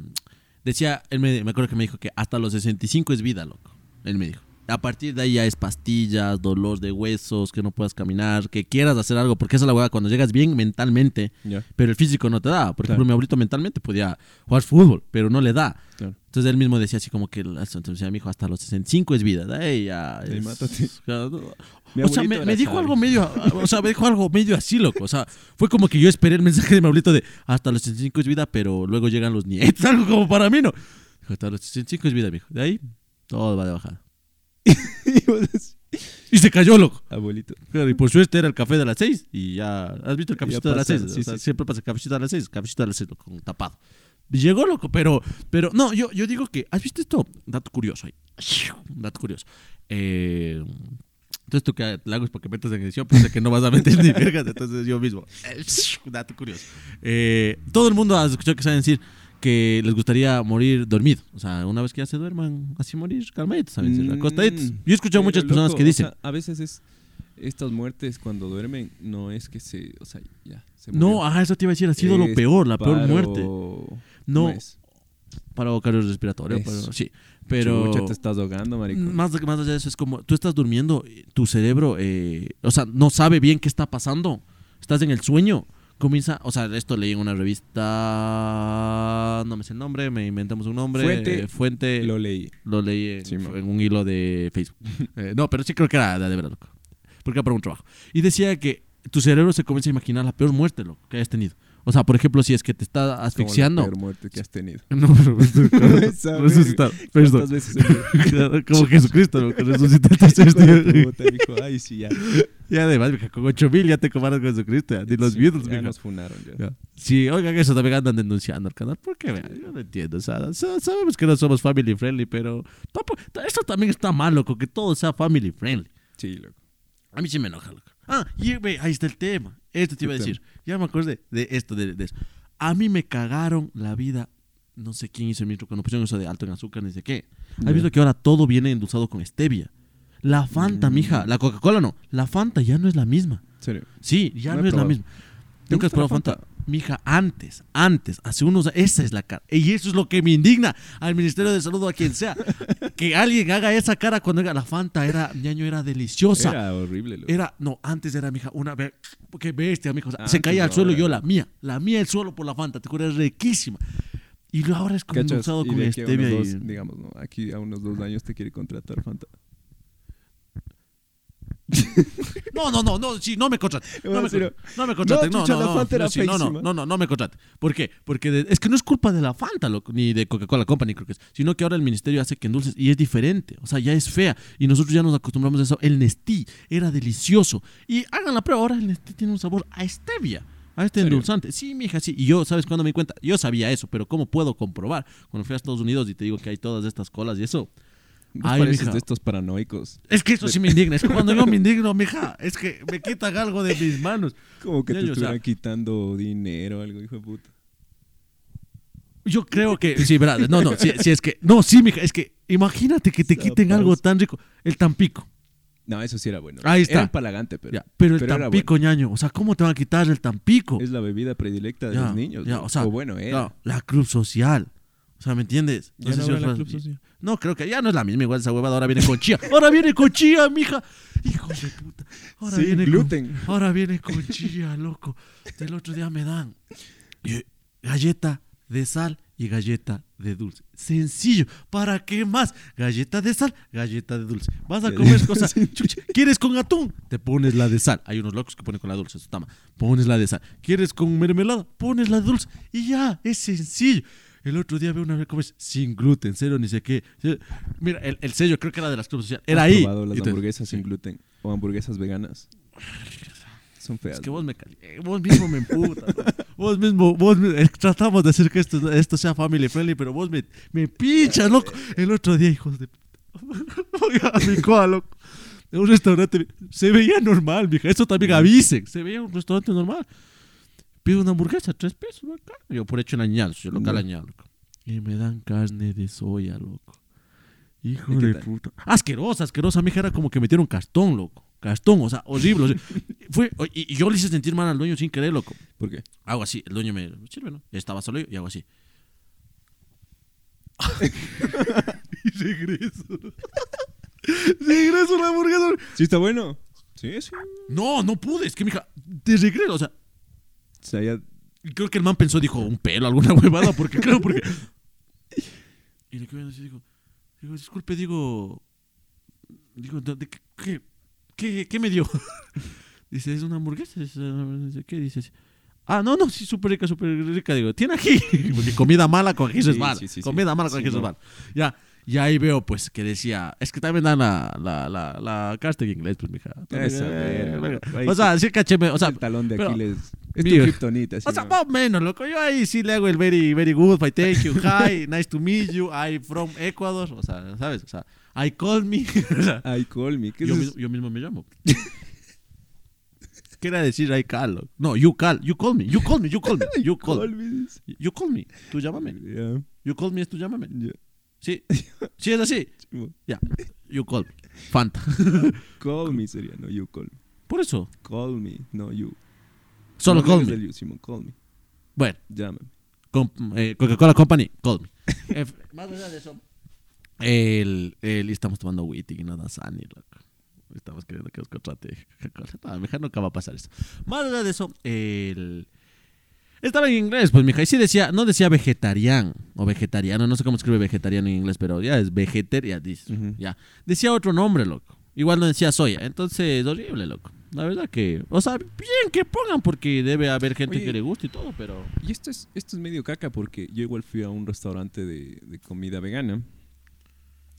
decía, él me, me acuerdo que me dijo que hasta los 65 es vida, loco. Él me dijo. A partir de ahí ya es pastillas, dolor de huesos, que no puedas caminar, que quieras hacer algo, porque esa es la hueá, cuando llegas bien mentalmente, pero el físico no te da. Por Claro. ejemplo, mi abuelito mentalmente podía jugar fútbol, pero no le da. Claro. Entonces él mismo decía así como que, entonces decía, mi hijo, hasta los 65 es vida. De ahí ya. Es- mátate. O sea, me, dijo sabio. algo medio, o sea, me dijo algo medio así, loco. O sea, fue como que yo esperé el mensaje de mi abuelito de hasta los 65 es vida, pero luego llegan los nietos, algo como para mí, ¿no? Dijo, hasta los 65 es vida, mijo. De ahí, todo va de bajada. Y se cayó, loco. Abuelito. Claro, y por suerte era el café de las 6 y ya. ¿Has visto el cafecito de las pasa, 6? sí, o sea, sí. Siempre pasa el cafecito de las 6, cafecito de las 6, con tapado. Llegó, loco, pero, pero no, yo, yo digo que, ¿has visto esto? Dato curioso ahí. Dato curioso. Eh, entonces tú que le hago es porque metes en edición, piensa que no vas a meter ni vergas, entonces yo mismo. Dato curioso. Eh, todo el mundo ha escuchado que saben decir que les gustaría morir dormido. O sea, una vez que ya se duerman, así morir calmaditos, ¿saben? decir, acostaditos. Mm, Yo he escuchado muchas personas que o dicen. sea, a veces es. Estas muertes cuando duermen no es que se. O sea, ya. Se No, ajá, eso te iba a decir, ha sido lo peor, la peor muerte. ¿cómo No, es? Paro cardiorrespiratorio, pero sí. Pero Chucha, te estás ahogando, marico. más, más allá de eso, es como tú estás durmiendo, tu cerebro, eh, o sea, no sabe bien qué está pasando. Estás en el sueño. Comienza, o sea, esto leí en una revista, no me sé el nombre, me inventamos un nombre. Fuente, eh, fuente Lo leí. lo leí en, Sí, man. en un hilo de Facebook. Eh, no, pero sí creo que era de, de verdad, loco. Porque era para un trabajo. Y decía que tu cerebro se comienza a imaginar la peor muerte, loco, que hayas tenido. O sea, por ejemplo, si es que te está Como la asfixiando. peor muerte que has tenido. No, pero Esa resucitar. ¿Cuántas Perdón. veces Como Jesucristo, loco, resucita el tercer día. Puta, dijo, Ay, sí, ya. Ya además, mija, con 8 mil ya te comparas con Jesucristo. ya, Ni los Sí, Beatles, ya mija. nos funaron ya. Ya. Sí, oigan eso, también andan denunciando al canal. ¿Por qué? Yo no entiendo. O sea, sa- sabemos que no somos family friendly, pero tampoco- esto también está mal, loco, que todo sea family friendly. Sí, loco. A mí sí me enoja, loco. Ah, y ve, ahí está el tema. Esto te iba a ¿Qué decir. Ya me acordé de esto, de, de eso. A mí me cagaron la vida. No sé quién hizo el ministro cuando pusieron eso de alto en azúcar, ni sé qué. ¿Has Ya. visto que ahora todo viene endulzado con stevia? La Fanta, Mm. mija. La Coca-Cola no. La Fanta ya no es la misma. Serio. Sí, ya No es la misma. ¿Te ¿Nunca has probado Fanta? Mija, antes, antes, hace unos años, esa es la cara. Y eso es lo que me indigna al Ministerio de Salud o a quien sea. que alguien haga esa cara cuando diga la Fanta era, ñaño, era deliciosa. Era horrible, loco. Era, no, antes era, mija, una qué bestia, mija. O sea, Antes, se caía al suelo yo la mía. La mía el suelo por la Fanta, te acuerdas, riquísima. Y ahora es como con de aquí a stevia unos y... dos, digamos, ¿no? Aquí a unos dos años te quiere contratar Fanta. No, no, no, no, sí, no me contrate. No me, En serio. contrate, no me contrate. No, No, no, no, sí, me contrate. ¿Por qué? Porque de- es que no es culpa de la Fanta, loco, ni de Coca-Cola Company, creo que es, sino que ahora el ministerio hace que endulces y es diferente, o sea, ya es fea y nosotros ya nos acostumbramos a eso. El Nestí era delicioso y hagan la prueba, ahora el Nestí tiene un sabor a stevia. A este ¿Serio? endulzante. Sí, mija, sí. Y yo, ¿sabes cuándo me di cuenta? Yo sabía eso, pero ¿cómo puedo comprobar? Cuando fui a Estados Unidos y te digo que hay todas estas colas y eso. Ay, pareces mija. de estos paranoicos. Es que eso sí me indigna. Es que cuando yo me indigno, mija, es que me quitan algo de mis manos. Como que te o sea- estuvieran quitando dinero o algo, hijo de puta. Yo creo que, sí, verdad, no, no, sí, sí, es que, no, sí, mija, es que imagínate que te quiten algo tan rico. El Tampico, No, eso sí era bueno. Ahí está. Era empalagante, pero ya, pero el pero Tampico, ñaño, o sea, ¿cómo te van a quitar el Tampico? es la bebida predilecta de Ya, los niños. ya, o sea, bueno, era. Ya, la Cruz Social, o sea, ¿me entiendes? Ya sé no si Club. No, creo que ya no es la misma, igual esa huevada ahora viene con chía, ahora viene con chía, mija, hijo de puta, ahora Sí, viene con- gluten. Ahora viene con chía, loco. El otro día me dan eh, galleta de sal y galleta de dulce. Sencillo. ¿Para qué más? Galleta de sal, galleta de dulce. Vas a comer cosas. chucha, ¿Quieres con atún? Te pones la de sal. Hay unos locos que ponen con la dulce. Eso mal. Pones la de sal. ¿Quieres con mermelada? Pones la de dulce. Y ya, es sencillo. El otro día veo una vez comes sin gluten, cero, ni sé qué. Mira, el, el sello creo que era de las clubes sociales. Era ¿Has ahí. las te- hamburguesas sin gluten o hamburguesas veganas? Son feas. Es que vos me eh, vos mismo me emputas. vos mismo, vos eh, tratamos de hacer que esto, esto sea family friendly, pero vos me, me pinchas, loco. El otro día, hijos de puta. Mi coa, loco. En un restaurante se veía normal, mija. Eso también avisen. Se veía un restaurante normal. Pido una hamburguesa, tres pesos, acá. Yo por hecho en añados, yo local Ya. añado, loco. Y me dan carne de soya, loco. Hijo ¿Y qué de puta. Asquerosa, asquerosa, mija. Era como que metieron cartón, loco. Cartón, o sea, horrible. o sea, fue, y, y yo le hice sentir mal al dueño sin querer, loco. ¿Por qué? Hago así, el dueño me sirve, ¿no? Estaba solo yo y hago así. y regreso. regreso la hamburguesa. ¿Sí está bueno? Sí, sí. No, no pude, es que mija, te regreso, o sea, O sea, ya... y creo que el man pensó, dijo, un pelo, alguna huevada, porque claro, porque. Y le viendo así, digo, digo, disculpe, digo, digo, ¿de, de qué, qué, qué, qué me dio? Dice, es una hamburguesa, es, no sé ¿qué? Dice, ah, no, no, sí, súper rica, súper rica, digo, tiene ají, porque comida mala con ají es Sí, sí, sí. comida mala con ají eso es no. mala. Ya, y ahí veo, pues, que decía, es que también dan la, la, la, la en inglés, pues, mija. Esa eh, O sea, sí caché, me- o sea, el talón de pero- Aquiles. Es tu kriptonita, o sea, más o menos, loco. Yo ahí sí le hago el very, very good, I thank you, hi, nice to meet you, I from Ecuador. O sea, ¿sabes? O sea, I call me. O sea, Ay, call me. ¿Qué yo, es mismo, yo mismo me llamo. ¿Qué era decir I call? loco? No, you call, you call me, you call me, you call me, you call, Call me. you call me, tú llámame. Ya, You call me es tú llámame. ya. Sí, sí es así. Ya, you call me. Fanta. Call me sería, no you call me. Por eso, Call me, no you. Solo call me. you, call me. Bueno. Llámame. Eh, Coca-Cola Company, call me. Eh, más allá de eso, el, el- estamos tomando witty y no Dasani, loco. Estamos queriendo que os contrate Coca-Cola. No, nunca va a pasar eso. Más allá de eso, el... Estaba en inglés, pues, mija, y sí decía, no decía vegetariano o vegetariano, no sé cómo escribe vegetariano en inglés, pero ya es dice, Ujú. ya. Decía otro nombre, loco. Igual no decía soya, entonces, horrible, loco. La verdad que, o sea, bien que pongan porque debe haber gente Oye. que le guste y todo, pero... Y esto es, esto es medio caca porque yo igual fui a un restaurante de, de comida vegana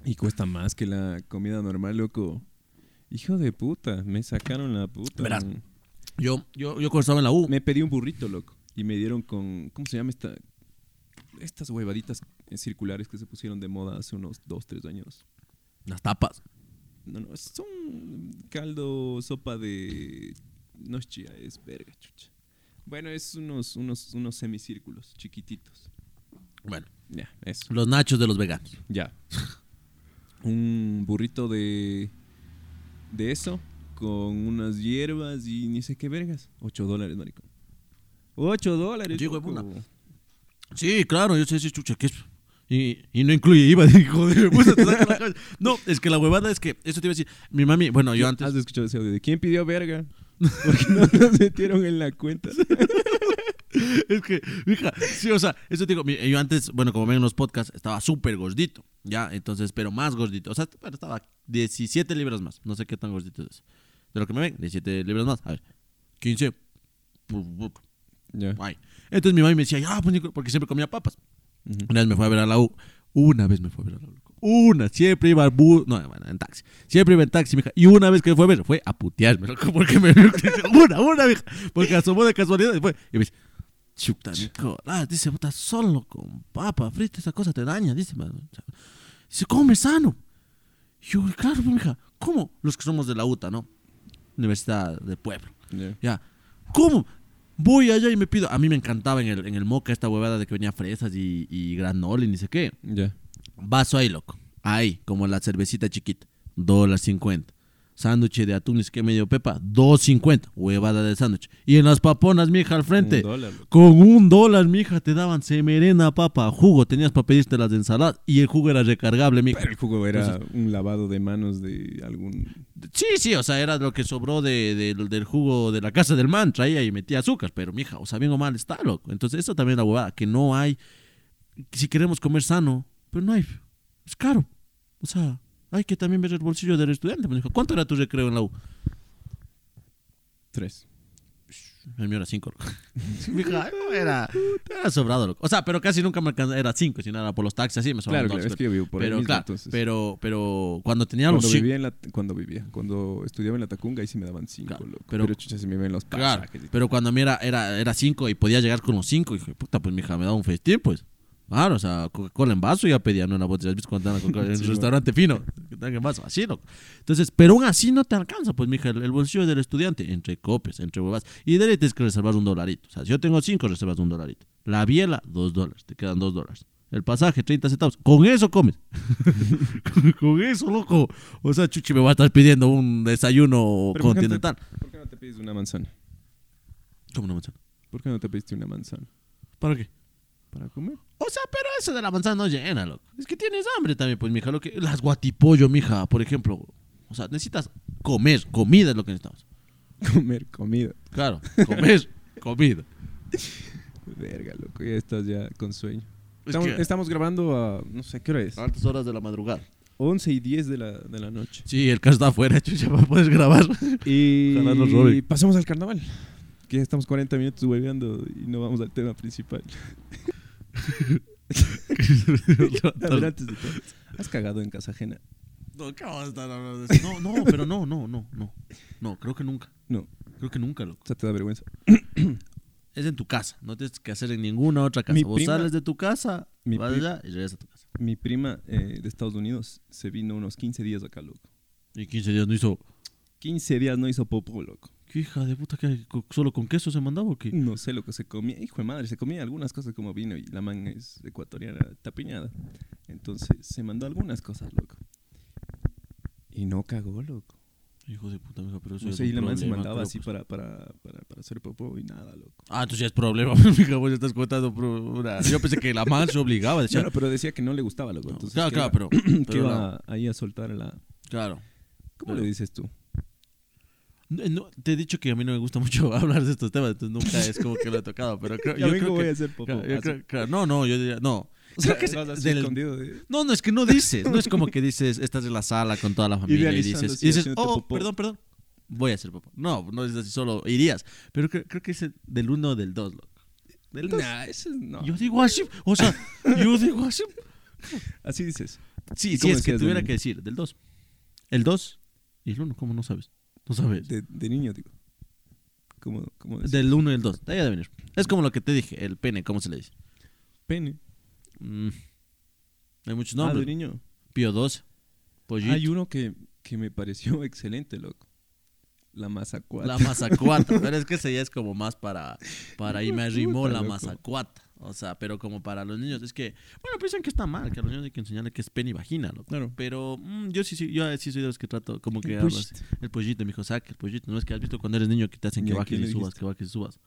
y cuesta más que la comida normal, loco. Hijo de puta, me sacaron la puta. Verás. Yo, yo, yo cuando estaba en la U, Me pedí un burrito, loco. Y me dieron con. ¿Cómo se llama esta? Estas huevaditas eh, circulares que se pusieron de moda hace unos dos, tres años. las tapas. No, no, son caldo, sopa de. No es chía, es verga, chucha. Bueno, es unos, unos, unos semicírculos chiquititos. Bueno, Ya, eso. los nachos de los veganos. Ya. Un burrito de. De eso. Con unas hierbas y ni sé qué vergas. Ocho dólares, maricón. Ocho dólares. Sí, claro, yo sé, sí, chucha, ¿qué es? Y, y no incluye IVA, dijo, joder, puta, te saca la cabeza. No, es que la huevada es que, eso te iba a decir, mi mami, bueno, yo antes... ¿Has escuchado ese audio de quién pidió verga? Porque no nos metieron en la cuenta. Es que, hija, sí, o sea, eso te digo, yo antes, bueno, como ven en los podcasts, estaba súper gordito, ya, entonces, pero más gordito, o sea, estaba 17 libras más, no sé qué tan gordito es. De lo que me ven, 17 libras más, a ver, 15, Ya. ay. Entonces mi mami me decía, ya, pues, Nico", porque siempre comía papas. Una vez me fue a ver a la U, una vez me fue a ver a la U. Una, siempre iba al bus, no, en taxi. Siempre iba en taxi, mija. Y una vez que me fue a ver, fue a putearme, loco, porque me vio una, una, mija. Porque asomó de casualidad y fue. Y me dice, chuta, Nicolás, dice, puta, solo con papa frita, esa cosa te daña, dice, man. Dice, come sano. Y yo, claro, pues, mija, ¿cómo? Los que somos de la UTA, ¿no? Universidad del Pueblo. Ya. Ya. ¿Cómo? Voy allá y me pido. A mí me encantaba en el, en el moca esta huevada de que venía fresas y, y granola y ni sé qué. Ya. Vaso ahí, loco. Ahí, como la cervecita chiquita. Dólar cincuenta. Sándwich de atún, qué medio pepa. Dos cincuenta. Huevada de sándwich. Y en las paponas, mija, al frente. Un dólar. Con un dólar, mija, te daban semerena, papa, jugo. Tenías para pedirte las de ensalada. Y el jugo era recargable, mija. Pero el jugo era un lavado de manos de algún. Sí, sí, o sea, era lo que sobró de, de- del jugo de la casa del man, traía y metía azúcar, pero mija, o sea, bien o mal está, loco. Entonces, eso también es la huevada, que no hay si queremos comer sano, pero no hay, es caro. O sea, hay que también ver el bolsillo del estudiante. Me dijo, ¿cuánto era tu recreo en la U? Tres. El mío era cinco. loco. Mi hija, no, era, era sobrado, loco. O sea, pero casi nunca me alcanzaba, era cinco, sino era por los taxis, así me sobraban Claro, dos, claro, es que yo vivo por ahí pero, mismo, claro, entonces. pero, pero cuando tenía cuando los cinco, vivía en la cuando vivía, cuando estudiaba en la Tacunga ahí sí me daban cinco, Claro, loco. pero- Pero, chucha se me ven los Claro, pasajes. y pero cuando a mí era, era, era cinco y podía llegar con los cinco, dije, puta, pues mi hija me da un festín, pues. Claro, o sea, Coca-Cola en vaso ya pedía, no en la botella. ¿Has visto cuando dan la Coca-Cola en Sí, el bueno. restaurante fino? Que dan en vaso, así, loco. Entonces, pero aún así no te alcanza, pues, mija, el, bolsillo del estudiante, entre copias, entre huevas. Y de ley tienes que reservar un dolarito. O sea, si yo tengo cinco, reservas un dolarito. La biela, dos dólares, te quedan dos dólares. El pasaje, 30 centavos. Con eso comes. con, con eso, loco. O sea, Chuchi me va a estar pidiendo un desayuno Pero, ¿por qué no te- continental. ¿Por qué no te pides una manzana? ¿Cómo una manzana? ¿Por qué no te pediste una manzana? ¿Para qué? ¿Para comer? O sea, pero eso de la manzana no llena, loco. Es que tienes hambre también, pues, mija. Lo que, las guatipollo, mija, por ejemplo. O sea, necesitas comer. Comida es lo que necesitamos. Comer comida. Claro, comer comida. Verga, loco, ya estás ya con sueño. Es Estamos, que- estamos grabando a, no sé, ¿qué hora es? A altas horas de la madrugada. 11 y 10 de la, de la noche. Sí, el carro está afuera, chucha, para poder grabar. Y roben. pasemos al carnaval. Que ya estamos 40 minutos hueveando y no vamos al tema principal. A ver, antes de todo, ¿has cagado en casa ajena? No, ¿qué vamos a estar hablando de eso? No, no, pero no, no, no, no. No, creo que nunca. No, Creo que nunca, loco. o sea, te da vergüenza. Es en tu casa. No tienes que hacer en ninguna otra casa. Mi Vos prima- sales de tu casa, mi vas pri- allá y regresas a tu casa. Mi prima eh, de Estados Unidos se vino unos 15 días acá, loco. Y 15 días no hizo. 15 días no hizo popo, loco. ¿Qué hija de puta que solo con queso se mandaba o qué? No sé lo que se comía. Hijo de madre, se comía algunas cosas como vino y la man es ecuatoriana, tapiñada. Entonces se mandó algunas cosas, loco. Y no cagó, loco. Hijo de puta, mija, pero eso No sé, es y la man se mandaba así pues. para, para, para, para hacer popó y nada, loco. Ah, entonces ya es problema, mija, vos ya estás contando. pro- una- Yo pensé que la man se obligaba. Decía, Claro, pero decía que no le gustaba, loco. no, Entonces, claro, que claro, iba- pero. que pero iba ahí a soltar la... claro. ¿Cómo Pero- le dices tú? No, te he dicho que a mí no me gusta mucho hablar de estos temas, entonces nunca es como que lo he tocado. Pero creo, yo creo voy que. a hacer yo creo- claro, no, no, yo diría. No. O sea, que es del- No, no, es que no dices. No es como que dices, estás en la sala con toda la familia y dices, y dices oh, perdón, perdón, voy a hacer popó. No, no es así, solo irías. Pero creo, creo que es el del uno o del dos, loco. Del dos. Nah, ese es- no. Yo digo así, o sea, yo digo así. Así dices. Sí, ¿Y sí, es que tuviera que decir, del 2. El 2 y el 1, ¿cómo no sabes? No sabes. De, de niño, digo. ¿Cómo, cómo decís? Del 1 y el 2, de ahí ha de venir. Es como lo que te dije, el pene, ¿cómo se le dice? Pene. Mm, Hay muchos Ah, de nombres. niño. Pío 12, Pollito, Hay uno que, que me pareció excelente, loco. La mazacuata. la mazacuata. pero es que ese ya es como más para, para y me arrimó Puta, la mazacuata. O sea, pero como para los niños. Es que, bueno, piensan que está mal, que a los niños hay que enseñarle que es pene y vagina, loco. Claro. Pero mm, yo sí, sí, yo sí soy de los que trato como que El hablo así. El pollito, mi hijo, saca el pollito. No es que has visto cuando eres niño que te hacen que ¿Y a bajes y subas, que bajes y subas.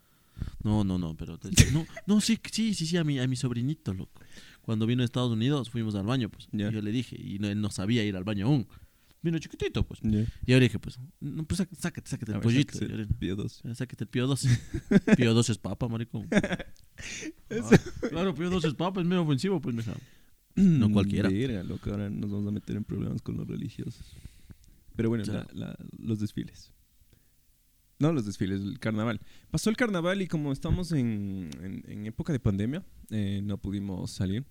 No, no, no, pero no, no, sí, sí, sí, sí, a mi, a mi sobrinito, loco. Cuando vino a Estados Unidos fuimos al baño, pues. Y yo le dije, y no, él no sabía ir al baño aún. Vino chiquitito, pues. Y le dije, pues, no, pues sácate, sácate el ver, pollito. el Pío dos. "Eh, Sácate el Pío 2. Pío 2 es papa, maricón. Ah, claro, Pío 2 es papa, es medio ofensivo, pues, mija. No cualquiera. Verga, loco, ahora nos vamos a meter en problemas con los religiosos. Pero bueno, la- la- los desfiles. No los desfiles, el carnaval. Pasó el carnaval y como estamos en, en- en época de pandemia, eh, no pudimos salir.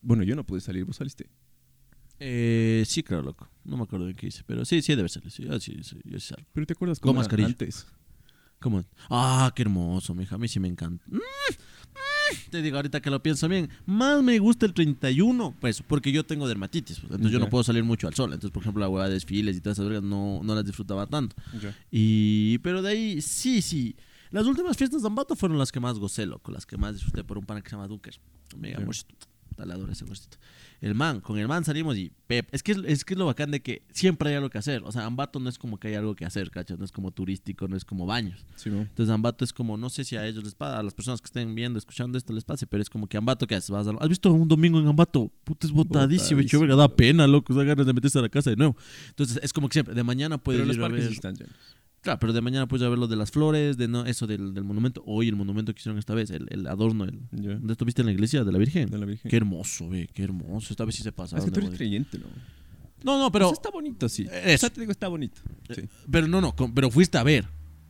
Bueno, yo no pude salir, vos saliste. Eh, sí, claro, loco. No me acuerdo de qué hice, pero sí, sí debe ser. Sí, yo sí, sí, yo sí salgo. Pero ¿te acuerdas cómo era antes? ¿Cómo? Ah, qué hermoso, mija. A mí sí me encanta. Mm, mm. Te digo ahorita que lo pienso bien. Más me gusta el 31, pues, porque yo tengo dermatitis. pues, entonces yo no puedo salir mucho al sol. Entonces, por ejemplo, la hueá de desfiles y todas esas vergas no, no las disfrutaba tanto. Y, pero de ahí, sí, sí. Las últimas fiestas de Ambato fueron las que más gocé, loco. Las que más disfruté por un pana que se llama Dunker. Ya. Amorcito. Talador ese amorcito. El man, con el man salimos y pep. Es que es, es que es lo bacán de que siempre hay algo que hacer. O sea, Ambato no es como que hay algo que hacer, ¿cachas? No es como turístico, no es como baños. Sí, ¿no? Entonces Ambato es como, no sé si a ellos les pasa, a las personas que estén viendo, escuchando esto les pase, pero es como que Ambato, ¿qué haces? Vas a- ¿Has visto un domingo en Ambato? Puta, es botadísimo, hecho verga, da pena, loco, da ganas de meterse a la casa de nuevo. Entonces es como que siempre, de mañana puedes Pero los ir a parques ver... están llenos. Claro, pero de mañana puedes ver lo de las flores, de no, eso del, del monumento. Hoy el monumento que hicieron esta vez, el, el adorno, el, Ya. ¿dónde estuviste en la iglesia de la Virgen? De la Virgen. Qué hermoso, ve, qué hermoso. Esta vez sí se pasa. es que tú eres creyente, ¿no? No, no, Pero está bonito, sí. Eso. O sea, te digo, está bonito. Sí. pero no, no, con- pero fuiste a ver.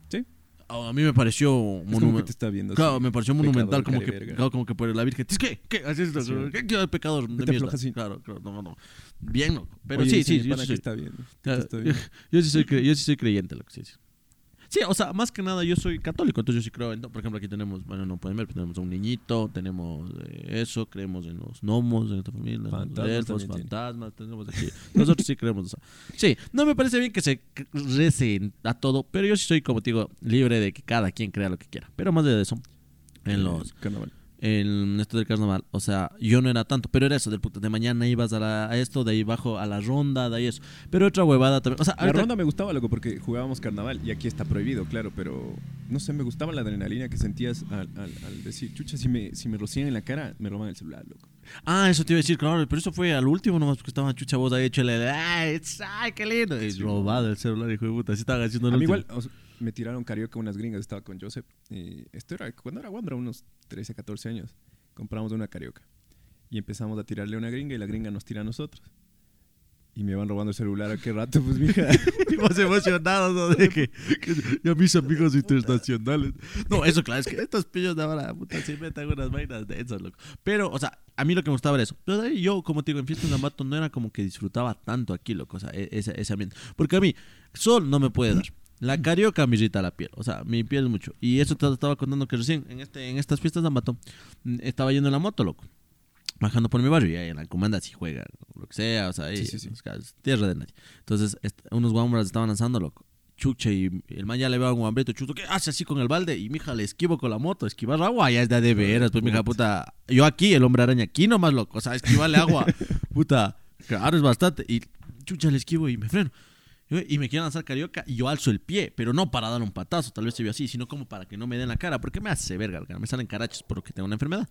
Sí. A mí me pareció que te monumental. está viendo. Claro, así. me pareció monumental, como que, claro, como que por la Virgen. ¿Es que? ¿Qué? Así es, Sí. ¿Qué qué pecador de mierda? Claro, claro, no, no. Bien, loco. Pero Oye, sí, sí, mi yo sí soy- está bien. Claro, está bien. Yo sí soy, yo sí soy creyente, lo que sí, sí. Sí, o sea, más que nada yo soy católico, entonces yo sí creo en, por ejemplo, aquí tenemos, bueno, no pueden ver, pero tenemos a un niñito, tenemos eh, eso, creemos en los gnomos, en esta familia, en los Fantasmas fantasmas, tenemos aquí. Nosotros sí creemos, o sea, sí, no me parece bien que se recen a todo, pero yo sí soy, como te digo, libre de que cada quien crea lo que quiera. Pero más de eso, en Eh, los Carnaval. En esto del carnaval. O sea, yo no era tanto, pero era eso, del puto de mañana ibas a, la- a esto, de ahí bajo a la ronda, de ahí eso. Pero otra huevada también. O sea, La ahorita- ronda me gustaba, loco, porque jugábamos carnaval y aquí está prohibido, claro, pero no sé, me gustaba la adrenalina que sentías al, al- al decir, chucha, si me, si me rocían en la cara, me roban el celular, loco. Ah, eso te iba a decir, claro, pero eso fue al último nomás porque estaba chucha voz ahí hecho el ay, qué lindo. Y robado el celular, hijo de puta, así estaban haciendo el A mí último. igual o sea, me tiraron carioca unas gringas, estaba con Joseph. Y esto era cuando era Wandra, unos 13, 14 años. Compramos una carioca. Y empezamos a tirarle a una gringa y la gringa nos tira a nosotros. Y me van robando el celular a qué rato, pues mija. Ibas emocionado, ¿no? De que, que ya mis amigos internacionales. No, eso claro, es que estos pillos de ahora, puta, se inventan unas vainas de esas, loco. Pero, o sea, a mí lo que me gustaba era eso. Pero ahí yo, como te digo, en fiestas de Ambato no era como que disfrutaba tanto aquí, loco, o sea, e- ese, ese ambiente. Porque a mí, sol no me puede dar. La carioca me irrita la piel, o sea, mi piel es mucho. Y eso te estaba contando que recién, en, este, en estas fiestas de Ambato, mm, estaba yendo en la moto, loco. Bajando por mi barrio y ahí en la comanda si juega, lo que sea, o sea, ahí, Sí, sí, sí. es es tierra de nadie. Entonces, unos guambras estaban lanzando, loco. Chucha, y el man ya le veo a un guambrito, chuto, ¿qué hace así con el balde? Y mija, le esquivo con la moto, esquivar agua, ya es de, de veras, pues mija, puta. Yo aquí, el hombre araña, aquí nomás, loco, o sea, esquivarle agua, puta, claro, es bastante. Y chucha, le esquivo y me freno. Y me quieren lanzar carioca y yo alzo el pie, pero no para dar un patazo, tal vez se vio así, sino como para que no me den la cara, porque me hace verga, me salen carachos porque tengo una enfermedad.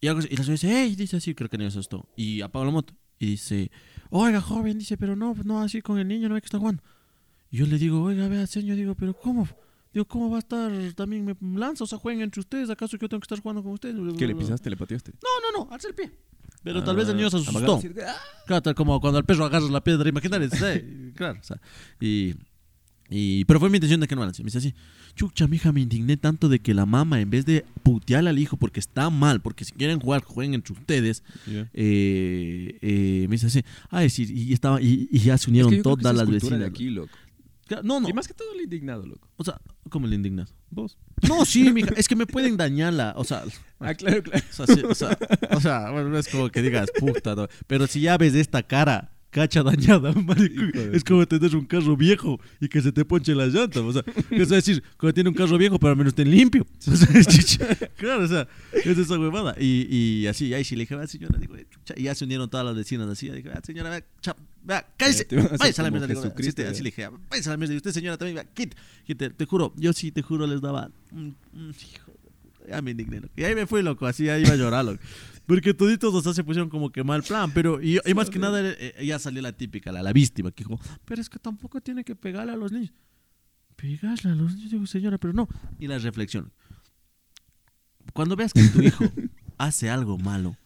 Y, algo y la señora dice, hey, dice así, creo que no es esto. Y apaga la moto. Y dice, oiga, joven, dice, pero no, no así con el niño, no hay que estar jugando. Y yo le digo, oiga, vea, señor, digo, pero ¿cómo? Digo, ¿cómo va a estar? También me lanza, o sea, jueguen entre ustedes, ¿acaso yo tengo que estar jugando con ustedes? ¿Qué le pisaste? ¿Le pateaste? No, no, no, alza el pie. Pero tal vez el niño se Ah, asustó. Claro, tal como cuando al perro agarras la piedra imaginaria. ¿sí? Claro, o sea, y, y, pero fue mi intención de que no me lance. Me dice así, chucha, mija, me indigné tanto de que la mamá, en vez de putearle al hijo porque está mal, porque si quieren jugar, jueguen entre ustedes, eh, eh, me dice así, ay, sí, y, estaba, y, y ya se unieron que todas las vecinas. de aquí, loco. No, no, Y más que todo el indignado, loco. o sea, ¿cómo le indignas? Vos. No, sí, mija, es que me pueden dañarla, o sea, Ah, claro, claro. O sea, sí, o sea, o sea, bueno, no es como que digas puta, ¿no? Pero si ya ves esta cara, cacha dañada, marico, es como tener un carro viejo y que se te ponche las llantas. O sea, es decir, cuando tiene un carro viejo, pero al menos esté limpio. Claro, o sea, es esa huevada. Y, y así, ahí sí le dije, ah, señora, digo, chucha, y ya se unieron todas las vecinas así. Dije, ah, señora, vea, cha- vea, cállese. Te Váyase a la mierda. Digo, así, te- le dije, "Ah, váyase a la mierda. Y usted, señora, también, vea, quite, quite. Te juro, yo sí, te juro, les daba. un- un hijo Ya me indigné, loco. Y ahí me fui, loco, así ahí iba a llorar, loco. Porque toditos, o sea, se pusieron como que mal plan, pero y, y más que nada eh, ya salió la típica, la, la víctima, que dijo, pero es que tampoco tiene que pegarle a los niños. Pegarle a los niños, digo, señora, pero no. Y la reflexión. Cuando veas que tu hijo hace algo malo,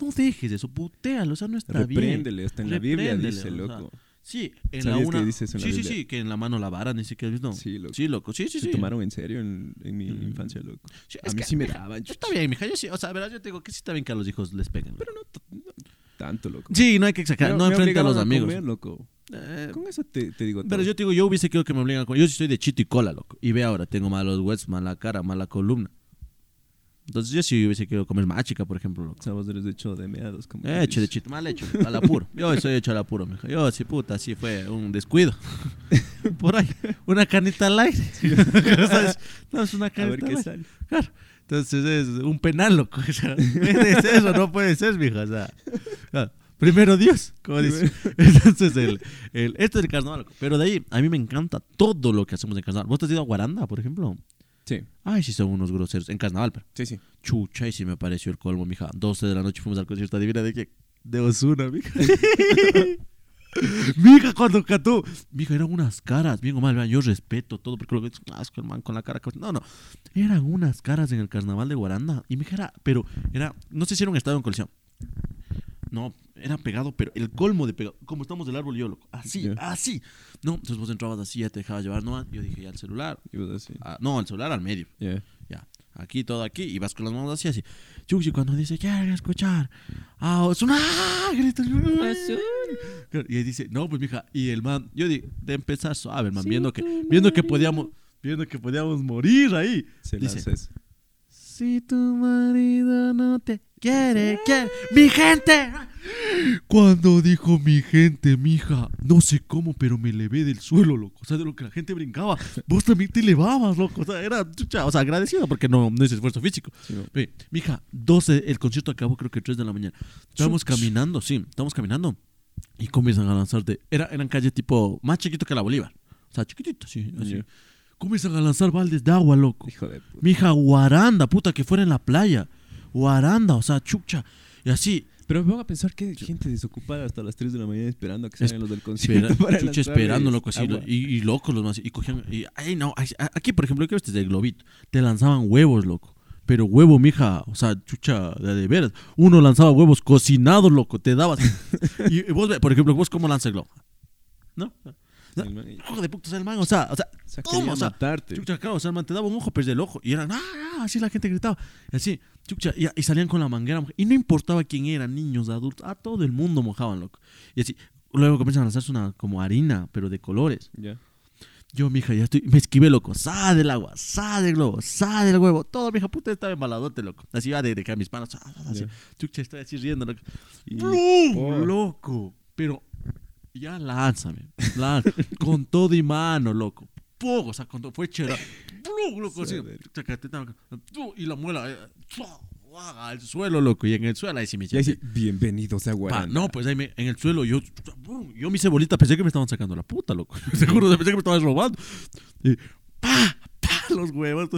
no dejes eso, putealo, o sea, no está bien. Repréndele, hasta en la Biblia Repréndele, dice, o sea, loco. Sí, en la ¿Sabías que una. la sí, sí, sí, que en la mano la vara, ni siquiera visto. Sí, loco. Sí, loco, sí, sí, Se sí. tomaron en serio en, en mi Mm. infancia, loco. Sí, A mí que- sí me daban. Está bien, mija, yo sí, o sea, verás, yo te digo que sí está bien que a los hijos les peguen. Pero no, tanto, loco. Sí, no hay que exagerar, Me- no me enfrente a los amigos. comer, loco. Eh, Con eso te, te digo todo. pero yo te digo, yo hubiese querido que me obligan a comer. Yo sí soy de chito y cola, loco. Y ve ahora, tengo malos huesos, mala cara, mala columna. Entonces yo sí hubiese querido comer más chica, por ejemplo, loco. Sabes, eres de hecho de meados. Como Eh, Hecho de chito, mal hecho, al apuro. Yo soy hecho al apuro, mija. Yo sí, puta, sí fue un descuido. Por ahí, una canita al aire. ¿Sabes? No, es una A canita ver al qué aire. sale. Claro. Entonces es un penal, loco. O sea, puede ser eso, no puede ser, mija. O sea, claro. primero Dios, como dice. Entonces, el, el, esto es el carnaval, loco. Pero de ahí, a mí me encanta todo lo que hacemos en carnaval. ¿Vos te has ido a Guaranda, por ejemplo? Sí, Ay, sí, son unos groseros. En carnaval, pero. sí, sí. Chucha, y sí me pareció el colmo, mija. 12 de la noche fuimos al concierto adivina de qué. De Osuna, mija. Mija, cuando cantó, mija, eran unas caras, bien o mal, vean, yo respeto todo, porque lo que es que el man con la cara. No, no, eran unas caras en el carnaval de Guaranda. Y mija, era, pero era, no sé si era un estadio en colisión. No, era pegado, pero el colmo de pegado, como estamos del árbol, yo, loco, así, así. No, entonces vos entrabas así, ya te dejabas llevar nomás. Yo dije, ya el celular. Y vos así. Ah, no, el celular al medio. Yeah. Ya, aquí, todo aquí, y vas con las manos así, así. Chuchi, cuando dice, quieren escuchar, ah, es una grita, Y ahí dice, no, pues mija, y el man, yo digo, de empezar suave, el man, viendo que, viendo que podíamos, viendo que podíamos morir ahí. Se Dice. Si tu marido no te quiere, quiere, mi gente. Cuando dijo mi gente, mija, no sé cómo, pero me levé del suelo, loco. O sea, de lo que la gente brincaba, vos también te elevabas, loco. O sea, era, chucha, o sea, agradecido porque no, no es esfuerzo físico. Sí, no. Ve, mija, 12, el concierto acabó creo que 3 de la mañana. Estábamos caminando, sí, estábamos caminando. Y comienzan a lanzarte. Era, eran calles tipo más chiquito que la Bolívar. O sea, chiquitito, sí, así. Comienzan a lanzar baldes de agua, loco. Hijo de puta. Mija, guaranda, puta, que fuera en la playa. Guaranda, o sea, chucha. Y así, Pero me pongo a pensar que hay gente desocupada hasta las 3 de la mañana esperando a que salgan los del concierto. para chucha, esperando, loco, así. agua. Y, y locos los más. Y cogían. Y, ay, no, ay, aquí, por ejemplo, que este es del globito. Te lanzaban huevos, loco. Pero huevo, mija, o sea, chucha, de, de veras. Uno lanzaba huevos cocinados, loco, te dabas. y, vos, por ejemplo, vos, ¿cómo lanzas el globo? ¿No? El man- Hijo de puta, o sea, el man, o sea, o sea, O sea, O sea, matarte. Chucha, claro, o sea, el man te daba un ojo, pues del ojo. Y eran, ah, ah, así la gente gritaba. Y así, chucha, y, y salían con la manguera. Y no importaba quién era, niños, adultos, a todo el mundo mojaban, loco. Y así, luego comienzan a lanzarse una como harina, pero de colores. Ya. Yo, mija, ya estoy, me esquivé, loco. Sa del agua, sa del globo, sa del huevo. Todo, mija, puta, estaba embaladote, loco. Así va de, de que a mis panas, ah, así. Ya. Chucha, estoy así riendo, loco. Y-. Oh. Loco. Pero ya lánzame. Lánzame. con todo y mano, loco. Poco, o sea, cuando fue chera. Loco. Y la muela. eh, al suelo, loco. Y en el suelo ahí sí me Y ahí eché. sí, bienvenidos a Guaranda. no, pues ahí me- en el suelo yo, yo mi cebolita pensé que me estaban sacando la puta, loco. Seguro pensé que me estaban robando. Y, ¡pa! ¡pa! Los huevos.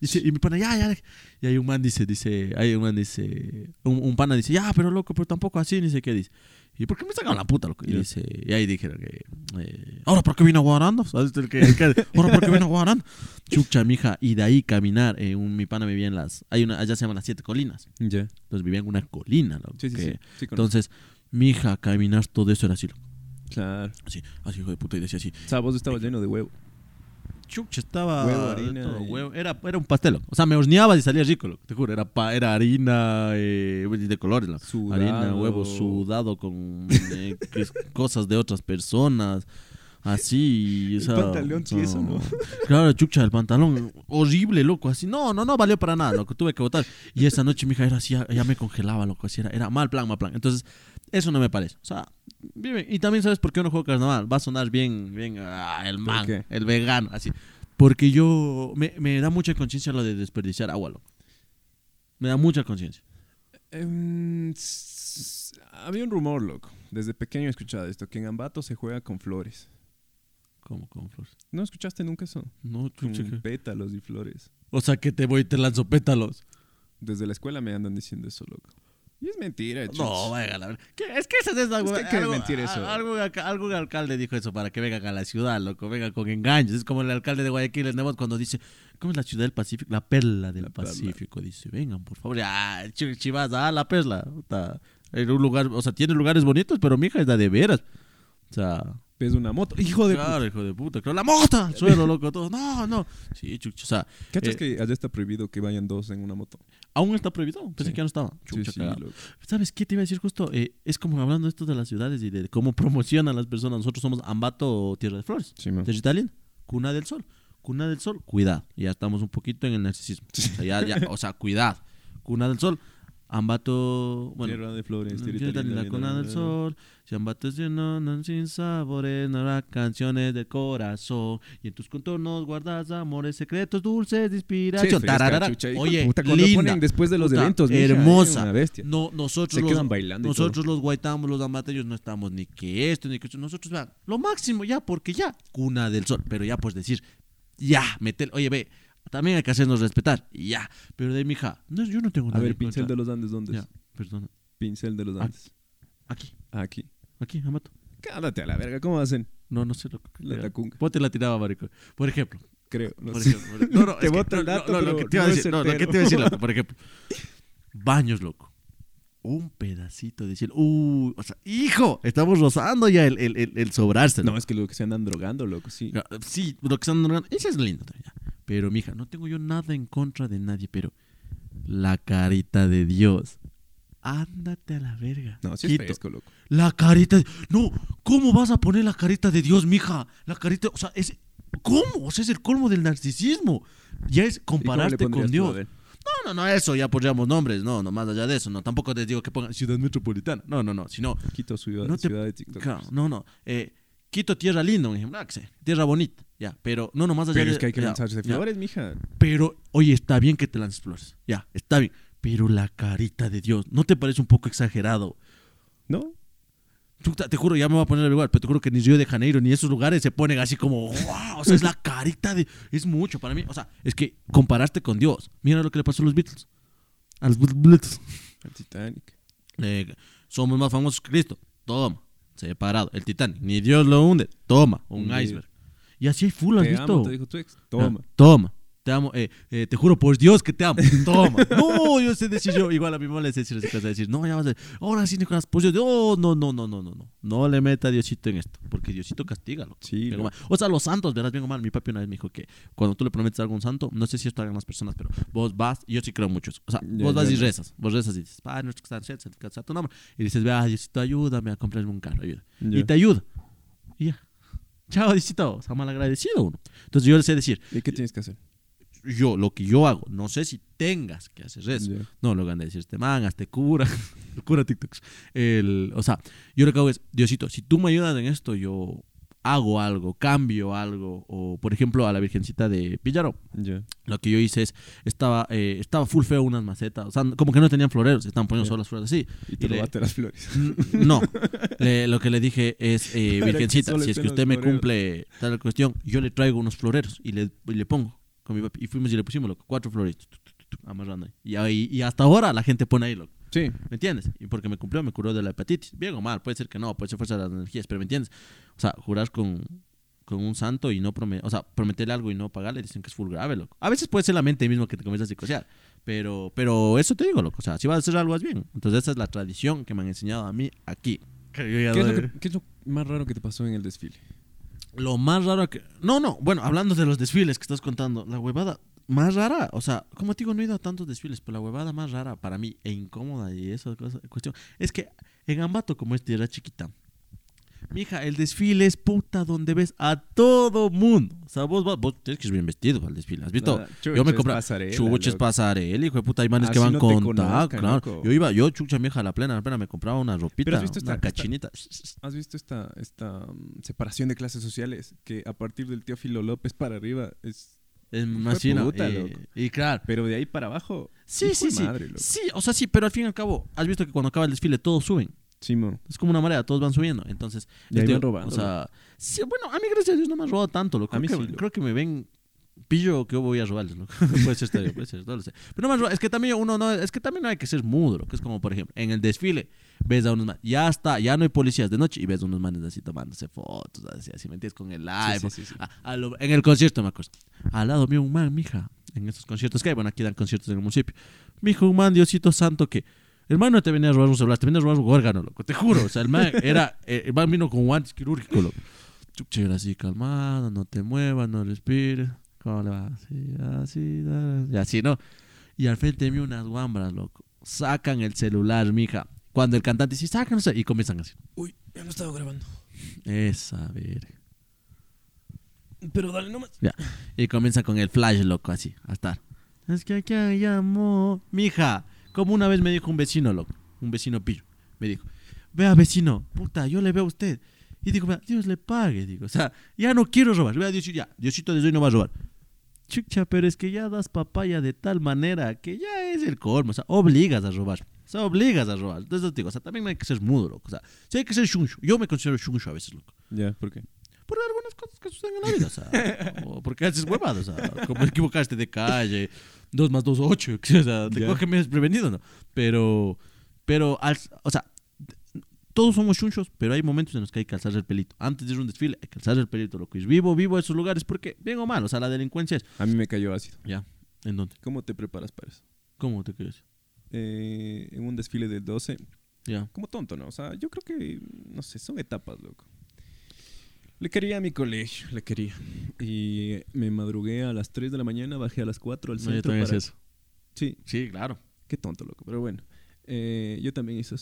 Dice, y mi pana, ya, ya. Y hay un man dice, dice, hay un man dice, un, un pana dice, ya, pero loco, pero tampoco así, ni sé qué dice. ¿Y por qué me sacan la puta, loco? Y dice, y ahí dijeron que, eh, ahora por qué vino a Guaranda, ¿sabes? El que, el que- ahora por qué vino a Guaranda. Chucha, mija, y de ahí caminar, eh, un, mi pana vivía en las, hay una, allá se llaman las siete colinas. Ya. Entonces vivía en una colina, loco. Sí, sí, que- sí. sí entonces, mi hija, caminar todo eso era así, loco. claro. Así, así, hijo de puta, y decía así. O sea, vos estabas lleno de huevo. Chucha, estaba. Huevo, harina todo, y- huevo. Era, era un pastel. O sea, me horneaba y salía rico. Te juro, era, pa- era harina eh, de colores. Harina, huevo sudado con eh, cosas de otras personas. Así, o El sea, pantalón tieso, ¿no? Claro, chucha, el pantalón horrible, loco, así. No, no, no valió para nada, loco, tuve que votar. Y esa noche mi hija era así, ya, ya me congelaba, loco, así era, era mal plan, mal plan. Entonces, eso no me parece. O sea, vive. Y también sabes por qué yo no juego carnaval. Va a sonar bien, bien, ah, el man, el vegano, así. Porque yo, me, me da mucha conciencia lo de desperdiciar agua, loco. Me da mucha conciencia. Em, había un rumor, loco. Desde pequeño he escuchado esto, que en Ambato se juega con flores. ¿Cómo, cómo, Flores? ¿No escuchaste nunca eso? No, Con chucha, que- pétalos y flores. O sea, que te voy y te lanzo pétalos. Desde la escuela me andan diciendo eso, loco. Y es mentira, chuch. No, vaya, la verdad. ¿Qué? Es que esa es algo. ¿Usted cree algo- mentir eso? Algún, alca- algún alcalde dijo eso para que vengan a la ciudad, loco. Vengan con engaños. Es como el alcalde de Guayaquil, el Nebot, cuando dice: ¿Cómo es la ciudad del Pacífico? La perla del La perla. Pacífico. Dice: Vengan, por favor. Ah, chi- chivas, ah, la perla. Puta. En un lugar, o sea, tiene lugares bonitos, pero mi hija es la de veras. O sea, Es una moto. Hijo de claro, hijo de puta. Claro, la mota al suelo, loco. Todo. No, no. Sí, chucha. O sea, ¿Cachas eh, que allá está prohibido que vayan dos en una moto? aún está prohibido. Pensé Sí. que ya no estaba. Sí, Chucha, sí, loco. ¿Sabes qué te iba a decir justo? Eh, es como hablando esto de las ciudades y de cómo promocionan las personas. Nosotros somos Ambato Tierra de Flores. Sí, Italiana, Cuna del Sol. Cuna del Sol, cuidado. Ya estamos un poquito en el narcisismo. O sea, ya, ya, o sea, cuidado. Cuna del Sol, Ambato. Bueno, Tierra de flores, tierra la cuna del sol, si Ambato es lleno, no sin sabores, no habrá canciones del corazón. Y en tus contornos guardas amores secretos, dulces de inspiración. Tararara. Oye, puta, linda, ponen después de los puta, eventos, mija, hermosa. una bestia. No, nosotros Se los, quedan bailando nosotros los guaitamos, los ambateños no estamos ni que esto ni que esto. Nosotros vean, lo máximo ya, porque ya, cuna del sol. Pero ya pues decir, ya, meter, oye, ve, también hay que hacernos respetar, y ya. Pero de mi hija, no, yo no tengo A nada ver, en pincel de los Andes, ¿dónde Ya, es? perdona. Pincel de los. Andes. Aquí, Aquí. aquí, Ambato. Cállate a la verga, ¿cómo hacen? No, no sé lo que. La tacunga. Ponte la tiraba, marico. Por ejemplo. Creo, no por sé. ejemplo. No, no, Te boto el no, dato, no, lo pero que te iba a no decir, no, lo que te iba a decir, loco, por ejemplo. Baños, loco. Un pedacito de cielo. Uh, o sea, hijo, estamos rozando ya el, el, el, el sobrarse. No, es que lo que se andan drogando, loco, sí. Sí, lo que están drogando, ese es lindo ya. Pero, mija, no tengo yo nada en contra de nadie, pero la carita de Dios. Ándate a la verga. No, sí es fresco, loco. La carita. de- No, ¿cómo vas a poner la carita de Dios, mija? La carita, o sea, es. ¿Cómo? O sea, es el colmo del narcisismo. Ya es ¿Y cómo le compararte con Dios. No, no, no, eso ya pondríamos nombres. No, no, más allá de eso. No, tampoco les digo que pongan Ciudad Metropolitana. No, no, no. Sino. Quito ciudad, No te- ciudad de TikTok. No, no. Eh, Quito tierra linda, un ejemplo. Ah, que sé, tierra bonita. Ya, pero no, no, más allá Pero es que hay que ya, lanzarse ya. flores, mija. Pero, oye, está bien que te lances flores. Ya, está bien. Pero la carita de Dios, ¿no te parece un poco exagerado? ¿No? Chuta, te juro, ya me voy a poner igual, pero te juro que ni Río de Janeiro ni esos lugares se ponen así como, wow, o sea, es la carita de... Es mucho para mí, o sea, es que comparaste con Dios. Mira lo que le pasó a los Beatles. A los Beatles. El Titanic. Eh, somos más famosos que Cristo. Toma, separado. El Titanic, ni Dios lo hunde. Toma, un iceberg. Y así hay full, ¿has Te visto? amo, te dijo tu ex. Toma. Ah, toma. Te amo, eh, eh, te juro por Dios que te amo. Toma. No, yo sé decir yo. Igual a mi mamá le sé decir decir, no, ya vas a ahora sí, Nicolás, por Dios. Oh, no, no, no, no, no, no. No le meta a Diosito en esto, porque Diosito castiga, loco. Sí, Bien o sea, los santos, verás bien o mal. Mi papi una vez me dijo que cuando tú le prometes algo a un santo, no sé si esto hagan las personas, pero vos vas, y yo sí creo mucho eso. O sea, vos vas y rezas. Vos rezas y dices, Padre nuestro que estás en el tu nombre. Y dices, vea, Diosito, ayúdame a comprarme un carro, ayuda. Y te ayuda. Y ya. Chao, Diosito. O sea, mal agradecido uno. Entonces yo le sé decir, ¿Y qué tienes que hacer? Yo, lo que yo hago, no sé si tengas que hacer eso. No, lo han de decir este man, este cura, cura TikToks. El, o sea, yo lo que hago es, Diosito, si tú me ayudas en esto, yo hago algo, cambio algo. O, por ejemplo, a la Virgencita de Pillaro, lo que yo hice es, estaba, eh, estaba full feo unas macetas, o sea, como que no tenían floreros, estaban poniendo solo las flores así. Y te Y le- robaste las flores. No, Le- lo que le dije es, eh, Virgencita, si es que usted me floreros. cumple tal cuestión, yo le traigo unos floreros y le, y le pongo con mi papi. Y fuimos y le pusimos, loco, cuatro floritos, tu, tu, tu, tu, amarrando ahí. Y, ahí- y hasta ahora la gente pone ahí, loco. Sí. ¿Me entiendes? Y porque me cumplió, me curó de la hepatitis. Bien o mal, puede ser que no, puede ser fuerza de las energías, pero ¿me entiendes? O sea, jurar con, con un santo y no prometer, o sea, prometerle algo y no pagarle, dicen que es full grave, loco. A veces puede ser la mente mismo que te comienza a psicosear, pero, pero eso te digo, loco. O sea, si vas a hacer algo, haz bien. Entonces, esa es la tradición que me han enseñado a mí aquí. Que yo ya ¿Qué es, lo que- qué es lo más raro que te pasó en el desfile? Lo más raro que. No, no, bueno, hablando de los desfiles que estás contando, la huevada más rara, o sea, como te digo, no he ido a tantos desfiles, pero la huevada más rara para mí e incómoda y esa cuestión, es que en Ambato, como este era chiquita, mija, el desfile es puta donde ves a todo mundo. O sea, vos, vos tienes que ir bien vestido al desfile, ¿has visto? Nada, Yo me chuches, compré pasarela, chuches pasarela, hijo de puta, hay manes que Así van no con tac, claro. Yo iba, yo chucha vieja a la plena, a la plena me compraba una ropita, Pero has visto una esta- cachinita. ¿Has visto esta, esta mm, separación de clases sociales? Que a partir del Teófilo López para arriba es... Es más puta, y- loco. y claro, Pero de ahí para abajo... Sí, sí, sí. madre. Sí, o sea, sí, pero al fin y al cabo, has visto que cuando acaba el desfile todos suben. Simón. Es como una marea, todos van subiendo. Entonces, Y ahí van robando, O sea, sí, bueno, a mí gracias a Dios no me han robado tanto, loco. A mí creo, sí, que, loco. creo que me ven pillo que voy a robarles, loco. puede ser, está bien, puede ser, no lo sé. Pero no me han robado, es que también uno no, es que también no hay que ser mudo, loco. Es como, por ejemplo, en el desfile ves a unos manes, ya está, ya no hay policías de noche y ves a unos manes así tomándose fotos, así, así, ¿me entiendes? Con el Sí, iPhone. sí, sí, sí. A- a lo- en el concierto, me acuerdo. Al lado mío un man, mija. En esos conciertos que hay, bueno, aquí dan conciertos en el municipio. Mijo, un man, Diosito santo, que el man no te venía a robar un celular, te venía a robar un órgano, loco. Te juro. O sea, el man era, eh, el man vino con guantes quirúrgicos, loco. Chucha, era así calmado, no te muevas, no respires. ¿Cómo le va? Así, así, así, ¿no? Y al frente de mí unas guambras, loco. Sacan el celular, mija. Cuando el cantante dice, sacan, y comienzan así. Uy, ya no estaba grabando. Esa, verga. Pero dale nomás. Ya. Y comienza con el flash, loco, así, a estar. Es que aquí hay amor. Mija, como una vez me dijo un vecino, loco, un vecino pillo, me dijo, vea vecino, puta, yo le veo a usted. Y digo, vea, Dios le pague, digo, o sea, ya no quiero robar, vea, Diosito, ya, Diosito desde hoy no va a robar. Chucha, pero es que ya das papaya de tal manera que ya es el colmo, o sea, obligas a robar. O sea, obligas a robar. Entonces digo, o sea, también hay que ser mudo, loco. O sea, sí hay que ser shuncho. Yo me considero shuncho a veces, loco Ya, ¿por qué? por algunas cosas que suceden en la vida, o sea, o porque haces huevadas, o sea, como equivocaste de calle, 2 más 2, 8, o sea, te Ya. coge medio desprevenido, ¿no? Pero, pero, al- o sea, todos somos chunchos, pero hay momentos en los que hay que alzarse el pelito. Antes de ir a un desfile, hay que alzarse el pelito, loco. Y vivo, vivo esos lugares porque, bien o mal, o sea, la delincuencia es. A mí me cayó ácido. Ya, ¿en dónde? ¿Cómo te preparas para eso? ¿Cómo te quieres? Eh, en un desfile del 12, Ya. como tonto, ¿no? O sea, yo creo que, no sé, son etapas, loco. Le quería a mi colegio, le quería. Y me madrugué a las 3 de la mañana, bajé a las 4 al No, yo centro. también para- eso. Sí, Sí, claro. qué tonto, loco. Pero bueno, eh, yo también hice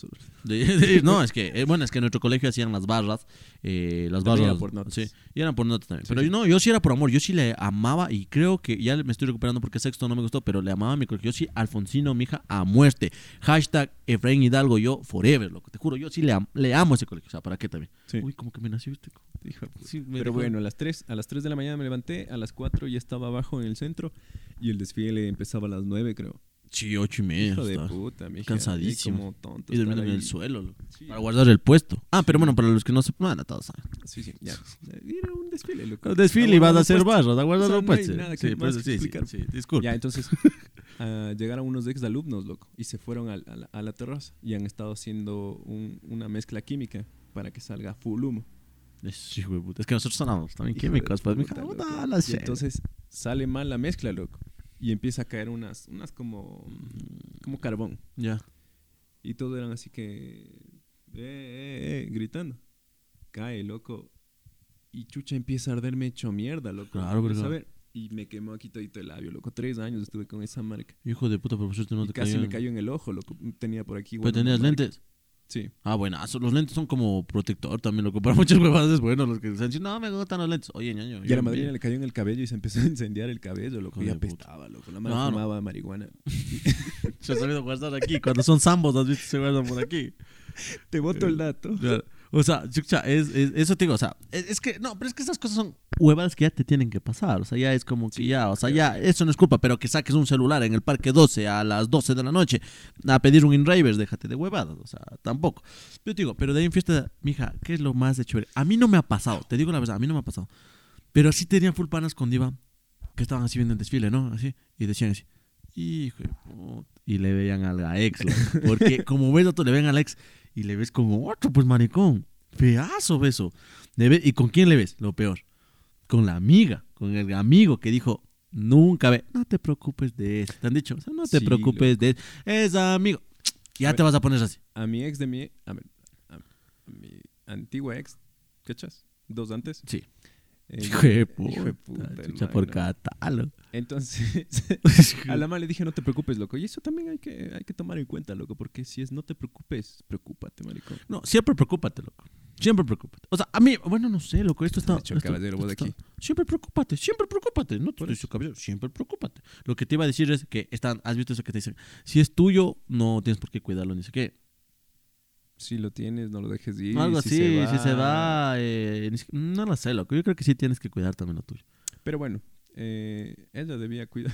de- no, es que, eh, bueno, es que en nuestro colegio hacían las barras, eh, las También barras. era por notas. Sí, y eran por notas también. Sí, pero sí. yo no, yo sí era por amor, yo sí le amaba y creo que ya me estoy recuperando porque sexto no me gustó, pero le amaba a mi colegio. Yo sí, Alfonsino, mi hija, a muerte. Hashtag Efraín Hidalgo, yo forever, loco. Te juro, yo sí le, am- le amo a ese colegio. O sea, ¿para qué también? Sí. Uy, como que me nació este. Hijo. Sí, me Pero dejó- bueno, a las 3, a las 3 de la mañana me levanté, a las 4 ya estaba abajo en el centro y el desfile empezaba a las 9, creo. Sí, ocho y media. Hijo de puta, mi Cansadísimo. Tonto. Y durmiendo en el suelo, loco. Sí, Para guardar el puesto. Ah, pero bueno, para los que no se. Bueno, todos saben. sí, sí, ya. Era un desfile, loco. Desfile y vas a hacer barras, a guardar el no nada que Sí, más pues, que sí, sí, explicar. sí, disculpa. Ya, entonces ah, llegaron unos ex alumnos, loco, y se fueron al- a, la, a la terraza y han estado haciendo un- una mezcla química para que salga full humo. De puta. Es que nosotros sonamos también químicos, pues, mija. entonces sale mal la mezcla, loco, y empieza a caer unas, unas como, como carbón. Ya. Y todos eran así que, eh, eh, eh, gritando. Cae, loco. Y chucha empieza a arderme hecho mierda, loco. Claro, verga. a ver. Y me quemó aquí todito el labio, loco. Tres años estuve con esa marca. Hijo de puta, pero por suerte no y te casi cayó. me cayó en el ojo, loco. Tenía por aquí. Pero bueno, tenías lentes. Sí. Ah, bueno, los lentes son como protector también, loco. Para muchas huevadas es bueno los que dicen, no, me gustan los lentes. Oye, ñaño. Y a la madrina le cayó en el cabello y se empezó a incendiar el cabello, loco. Y apestaba, loco. La mano Claro. fumaba marihuana. Se ha sabido guardar aquí. Cuando son zambos, has visto, se guardan por aquí. Te boto el dato. Claro. O sea, chucha, es, es- eso te digo, o sea, es, es que, no, pero es que esas cosas son huevadas que ya te tienen que pasar, o sea, ya es como que ya, o sea, ya, eso no es culpa, pero que saques un celular en el parque 12 a las 12 de la noche a pedir un InRavers, déjate de huevadas, o sea, tampoco. Yo te digo, pero de ahí en fiesta, mija, ¿qué es lo más de chévere? A mí no me ha pasado, te digo la verdad, a mí no me ha pasado, pero sí tenía full panas con Diva, que estaban así viendo el desfile, ¿no? Así, y decían así, hijo de puta", y le veían a la ex, porque como ves otro, le ven a la ex y le ves con otro, pues maricón. Feazo beso. ¿Y con quién le ves? Lo peor. Con la amiga, con el amigo que dijo, nunca ve, no te preocupes de eso. Te han dicho, o sea, no te Sí, preocupes de eso. Es amigo. Ya A te ver. vas a poner así. A mi ex de mi. A, ver, a, a mi antigua ex. ¿Cachas? Dos antes. Sí. Hijo de puta, chucha por catálogo. Entonces, a la madre le dije, no te preocupes, loco. Y eso también hay que, hay que tomar en cuenta, loco. Porque si es no te preocupes, preocúpate, maricón. No, siempre preocúpate, loco. Siempre preocúpate. O sea, a mí, bueno, no sé, loco, esto está... hecho esto- vos de esto aquí. está- Siempre preocúpate, siempre preocúpate. No te diciendo caballero, siempre preocúpate. Lo que te iba a decir es que están, has visto eso que te dicen, si es tuyo, no tienes por qué cuidarlo, ni sé qué. Si lo tienes, no lo dejes ir. Algo si así, se si se va, eh, no lo sé, loco. Yo creo que sí tienes que cuidar también lo tuyo. Pero bueno, eh, ella debía cuidar.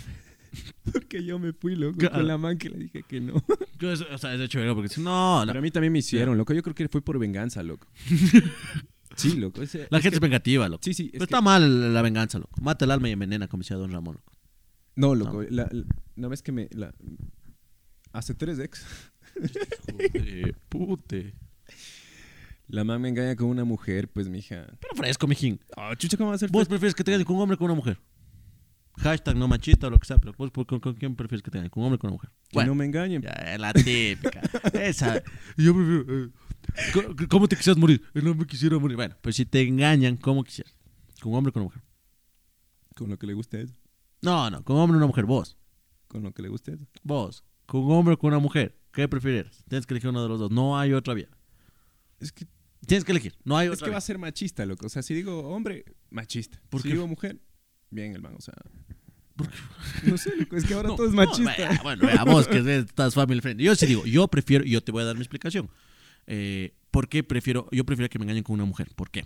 Porque yo me fui, loco, Claro. con la man que le dije que no. Yo, eso- o sea, es de hecho, porque si no, la, Pero a mí también me hicieron, loco. Yo creo que fue por venganza, loco. Sí, loco. la es gente que- es vengativa, loco. Sí, sí. es Pero que- está mal la venganza, loco. Mata el alma y envenena, como decía Don Ramón, loco. No, loco. La, la- una vez que me... La, hace tres ex, Joder, pute. la man me engaña con una mujer, pues, mija. Pero fresco, mijín. Ah, chucha, ¿cómo va a ser? ¿Vos prefieres que te engañen con un hombre o con una mujer? Hashtag no machista o lo que sea, pero vos con, con- con quién prefieres que te engañen? ¿Con un hombre o con una mujer? Que no me engañen. ya, es la típica. Esa. Yo prefiero. eh, ¿cómo- ¿Cómo te quisieras morir? Eh, No me quisiera morir. Bueno, pues si te engañan, ¿cómo quisieras? ¿Con un hombre o con una mujer? Con lo que le guste a ella. No, no, con un hombre o una mujer. Vos. Con lo que le guste a ella. Vos. Con un hombre o con una mujer. ¿Qué prefieres? Tienes que elegir uno de los dos. No hay otra vía. Es que, Tienes que elegir. No hay es otra que va a ser machista, loco. O sea, si digo hombre, machista. ¿Por si qué? digo mujer, bien el man. O sea, ¿Por qué? no sé, loco. Es que ahora No, todo es no, machista. vea, bueno, vea, vos que estás family friendly. Yo sí digo, yo prefiero, yo te voy a dar mi explicación. Eh, ¿Por qué prefiero? Yo prefiero que me engañen con una mujer. ¿Por qué?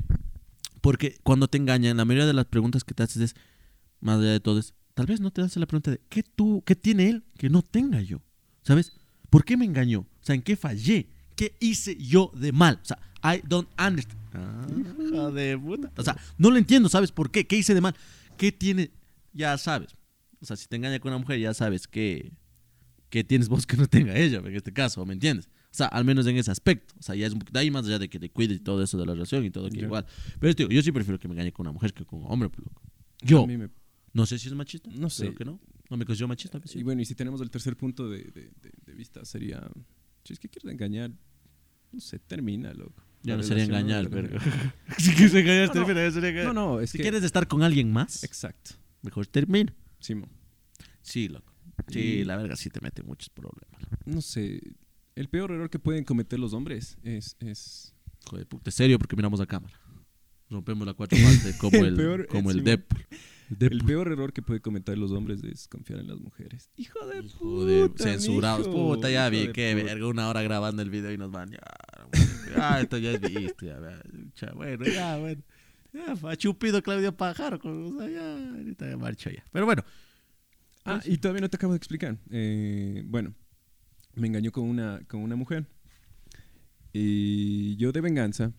Porque cuando te engañan, la mayoría de las preguntas que te haces es, más allá de todo, es, tal vez no te haces la pregunta de, ¿qué, tú, ¿qué tiene él que no tenga yo? ¿Sabes? ¿Por qué me engañó? O sea, ¿en qué fallé? ¿Qué hice yo de mal? O sea, I don't understand. Ah, hija de puta. O sea, no lo entiendo, ¿sabes por qué? ¿Qué hice de mal? ¿Qué tiene? Ya sabes. O sea, si te engaña con una mujer, ya sabes que, que tienes vos que no tenga ella, en este caso, ¿me entiendes? O sea, al menos en ese aspecto. O sea, ya es un poquito ahí más allá de que te cuide y todo eso de la relación y todo, que igual. Pero digo, yo sí prefiero que me engañe con una mujer que con un hombre, pues, loco. Yo, me- no sé si es machista. No sé. Creo que no. No me considero machista. Y bueno, y si tenemos el tercer punto de, de- de- de vista, sería. Si es que quieres engañar, no sé, termina, loco. Ya no sería engañar, verga. si quieres engañar, No, no. termina, sería engañar. No, no, es Si que. quieres estar con alguien más, Exacto. mejor termina. Simo. Sí, loco. Sí, Y- la verga sí te mete muchos problemas. No sé. El peor error que pueden cometer los hombres es. es Hijo de puta, serio, porque miramos a cámara. Rompemos la cuatro partes como El el, peor- como el encima. Deadpool. El el peor error que pueden cometer los hombres es confiar en las mujeres. Hijo de Hijo de puta, censurados. mijo, Puta, ya hijo vi, de puta. verga, una hora grabando el video y nos van. Ya, bueno, ah, esto ya es visto, ya, cha, bueno, ya, bueno. Ya, fa, chupido Claudio Pájaro, o sea, ya, ahorita me marcho ya. Pero bueno, Ah, y todavía no te acabo de explicar. Eh, bueno, me engañó con una, con una mujer. Y yo de venganza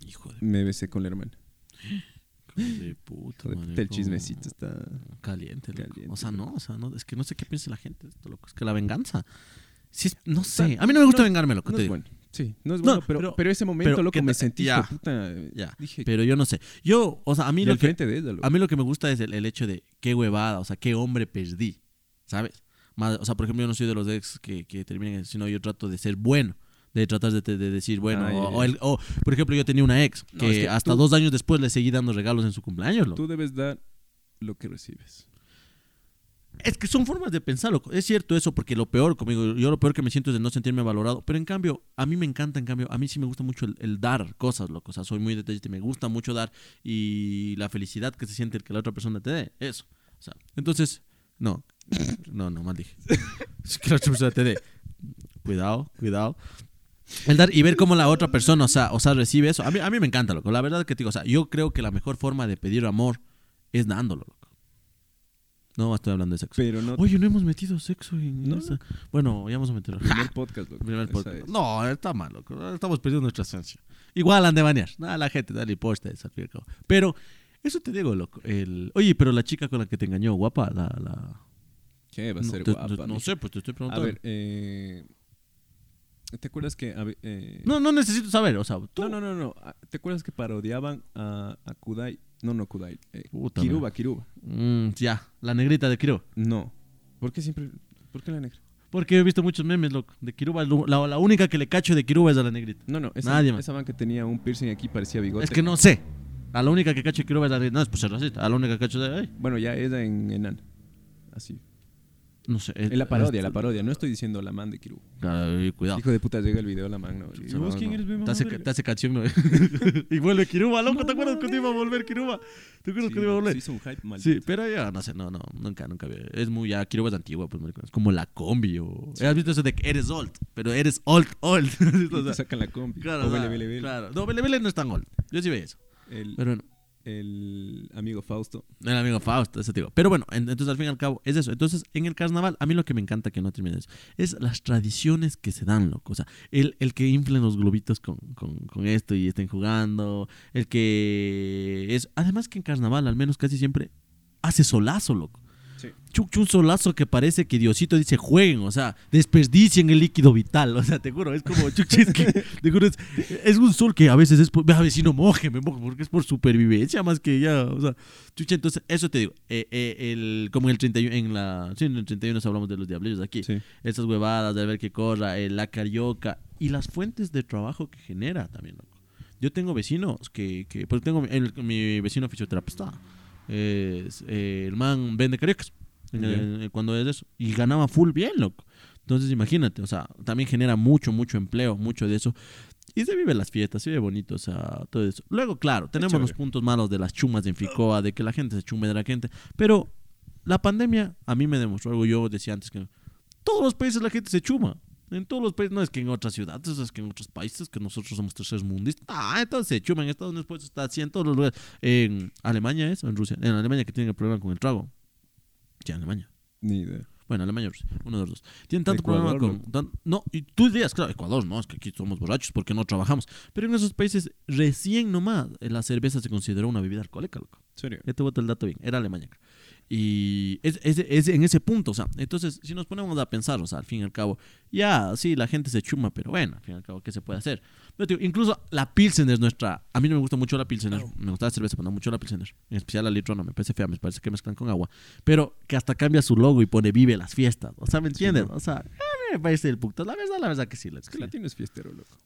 hijo de, me besé con la hermana. De puta, el chismecito está. Caliente, O sea, no, o sea, no, es que no sé qué piensa la gente esto, loco. Es que la venganza. Sí, es- no sé. A mí no me gusta vengarme, loco. No te es digo. bueno. Sí, no es No, bueno, pero, pero- pero, ese momento, pero loco, que me sentí ya. puta. Ya, Dije, Pero yo no sé. Yo, o sea, a mí lo que, de ella. A mí lo que me gusta es el, el hecho de qué huevada, o sea, qué hombre perdí, ¿sabes? Más- o sea, por ejemplo, yo no soy de los ex que, que terminan, sino yo trato de ser bueno, de tratar de, de decir, bueno, o, el- o, por ejemplo, yo tenía una ex No, que, es que hasta tú- dos años después le seguí dando regalos en su cumpleaños, loco. Tú debes dar lo que recibes. Es que son formas de pensar, loco. Es cierto eso, porque lo peor conmigo, yo lo peor que me siento es de no sentirme valorado. Pero en cambio, a mí me encanta, en cambio, a mí sí me gusta mucho el, el dar cosas, loco. O sea, soy muy detallista y me gusta mucho dar. Y la felicidad que se siente el que la otra persona te dé, eso. O sea, entonces, no, no, no, mal dije. Es que la otra persona te dé. Cuidado, cuidado. El dar y ver cómo la otra persona, o sea, o sea, recibe eso. A mí, a mí me encanta, loco. La verdad que te digo, o sea, yo creo que la mejor forma de pedir amor es dándolo, loco. No, estoy hablando de sexo. Pero no. Oye, no hemos metido sexo en No. esa- Bueno, ya vamos a meterlo. primer podcast, loco. Primer Esa podcast. es. No, está mal, loco. Estamos perdiendo nuestra esencia. Igual han de banear. Nada, la gente, dale posta, al fin y al cabo. Pero, eso te digo, loco. El... Oye, pero la chica con la que te engañó, guapa, la. la... ¿Qué va a no, ser te- guapa? no mijo? sé, pues te estoy A preguntando. ver, eh, ¿te acuerdas que... eh, No, no necesito saber, o sea, tú. no, no, no, no. Ah, ¿Te acuerdas que parodiaban a, a Kudai? No, no, Kudai. eh, Puta Kiruba, Kiruba. Mm, ya, la negrita de Kiruba. No. ¿Por qué siempre...? ¿Por qué la negra? Porque he visto muchos memes, loco. De Kiruba, la, la única que le cacho de Kiruba es a la negrita. No, no. Esa, Nadie más. esa man que tenía un piercing aquí parecía bigote. Es que no sé. A la única que cacho de Kiruba es la negrita. No, es pues racista. A la única que cacho de. ay, Bueno, ya ella en enana. Así. No sé. En la parodia, la parodia. No estoy diciendo la man de Kiruba. Claro, y cuidado. Hijo de puta, llega el video la man, ¿no? ¿Y Sí, vos no, quién eres, mi te mamá, hace, te hace canción, ¿no? y vuelve Kiruba, loco. ¿Te acuerdas cuando iba a volver Kiruba? ¿Te acuerdas cuando iba a volver? hizo un hype mal. Sí, pero ya, no sé, no, no, nunca, nunca. vi. Es muy, ya, Kiruba es antigua, pues, marico, es como la combi o... ¿Has visto eso de que eres old? Pero eres old, old. Te sacan la combi. claro, claro. No, Bele no es tan old. Yo sí veía eso. Pero bueno, el amigo Fausto. el amigo Fausto, ese digo. Pero bueno, en- entonces al fin y al cabo es eso. Entonces, en el carnaval, a mí lo que me encanta que no termine eso, es las tradiciones que se dan, loco. O sea, el, el que inflen los globitos con, con, con esto y estén jugando, el que es... Además que en carnaval, al menos casi siempre, hace solazo, loco. Sí. Chuc, un solazo que parece que Diosito dice jueguen, o sea, desperdicien el líquido vital, o sea, te juro, es como, chuch, es que, te juro, es, es un sol que a veces es por, vecino, moje, me moje, porque es por supervivencia más que ya, o sea, chucha, entonces, eso te digo, eh, eh, el, como en el 31, en la, sí, en el 31 nos hablamos de los diablillos aquí, Sí. esas huevadas de ver qué corra, eh, la carioca y las fuentes de trabajo que genera también, loco. Yo tengo vecinos que, que pues tengo el- mi vecino fisioterapeuta, es, eh, el man vende cariocas en el- Ya. cuando es eso y ganaba full bien, loco. Entonces imagínate, o sea, también genera mucho, mucho empleo, mucho de eso. Y se vive las fiestas, se vive bonito, o sea, todo eso. Luego, claro, tenemos los puntos malos de las chumas en Ficoa, de que la gente se chume de la gente. Pero la pandemia a mí me demostró algo, yo decía antes que todos los países la gente se chuma. En todos los países, no es que en otras ciudades, es que en otros países, que nosotros somos terceros mundistas. Ah, entonces se chuma en Estados Unidos, pues está así en todos los lugares. En Alemania es, o en Rusia. En Alemania que tienen el problema con el trago. Sí, en Alemania. Ni idea. Bueno, Alemania Rusia, uno de los dos. Tienen tanto Ecuador, problema con. tan- no, y tú dirías, claro, Ecuador, no, es que aquí somos borrachos porque no trabajamos. Pero en esos países, recién nomás, eh, la cerveza se consideró una bebida alcohólica, loco. ¿Serio? Ya te boto el dato bien. Era Alemania. Y es, es- es en ese punto, o sea, entonces si nos ponemos a pensar, o sea, al fin y al cabo, ya, sí, la gente se chuma, pero bueno, al fin y al cabo, ¿qué se puede hacer? Pero, tío, incluso la Pilsen es nuestra, a mí no me gusta mucho la Pilsener, me gusta la cerveza, pero no mucho la Pilsener, en especial la litrona, me parece fea, me parece que mezclan con agua, pero que hasta cambia su logo y pone vive las fiestas, o sea, ¿me entiendes? ¿no? O sea, a mí me parece el puto, la verdad, la verdad que sí, la Es que latino es fiestero, loco.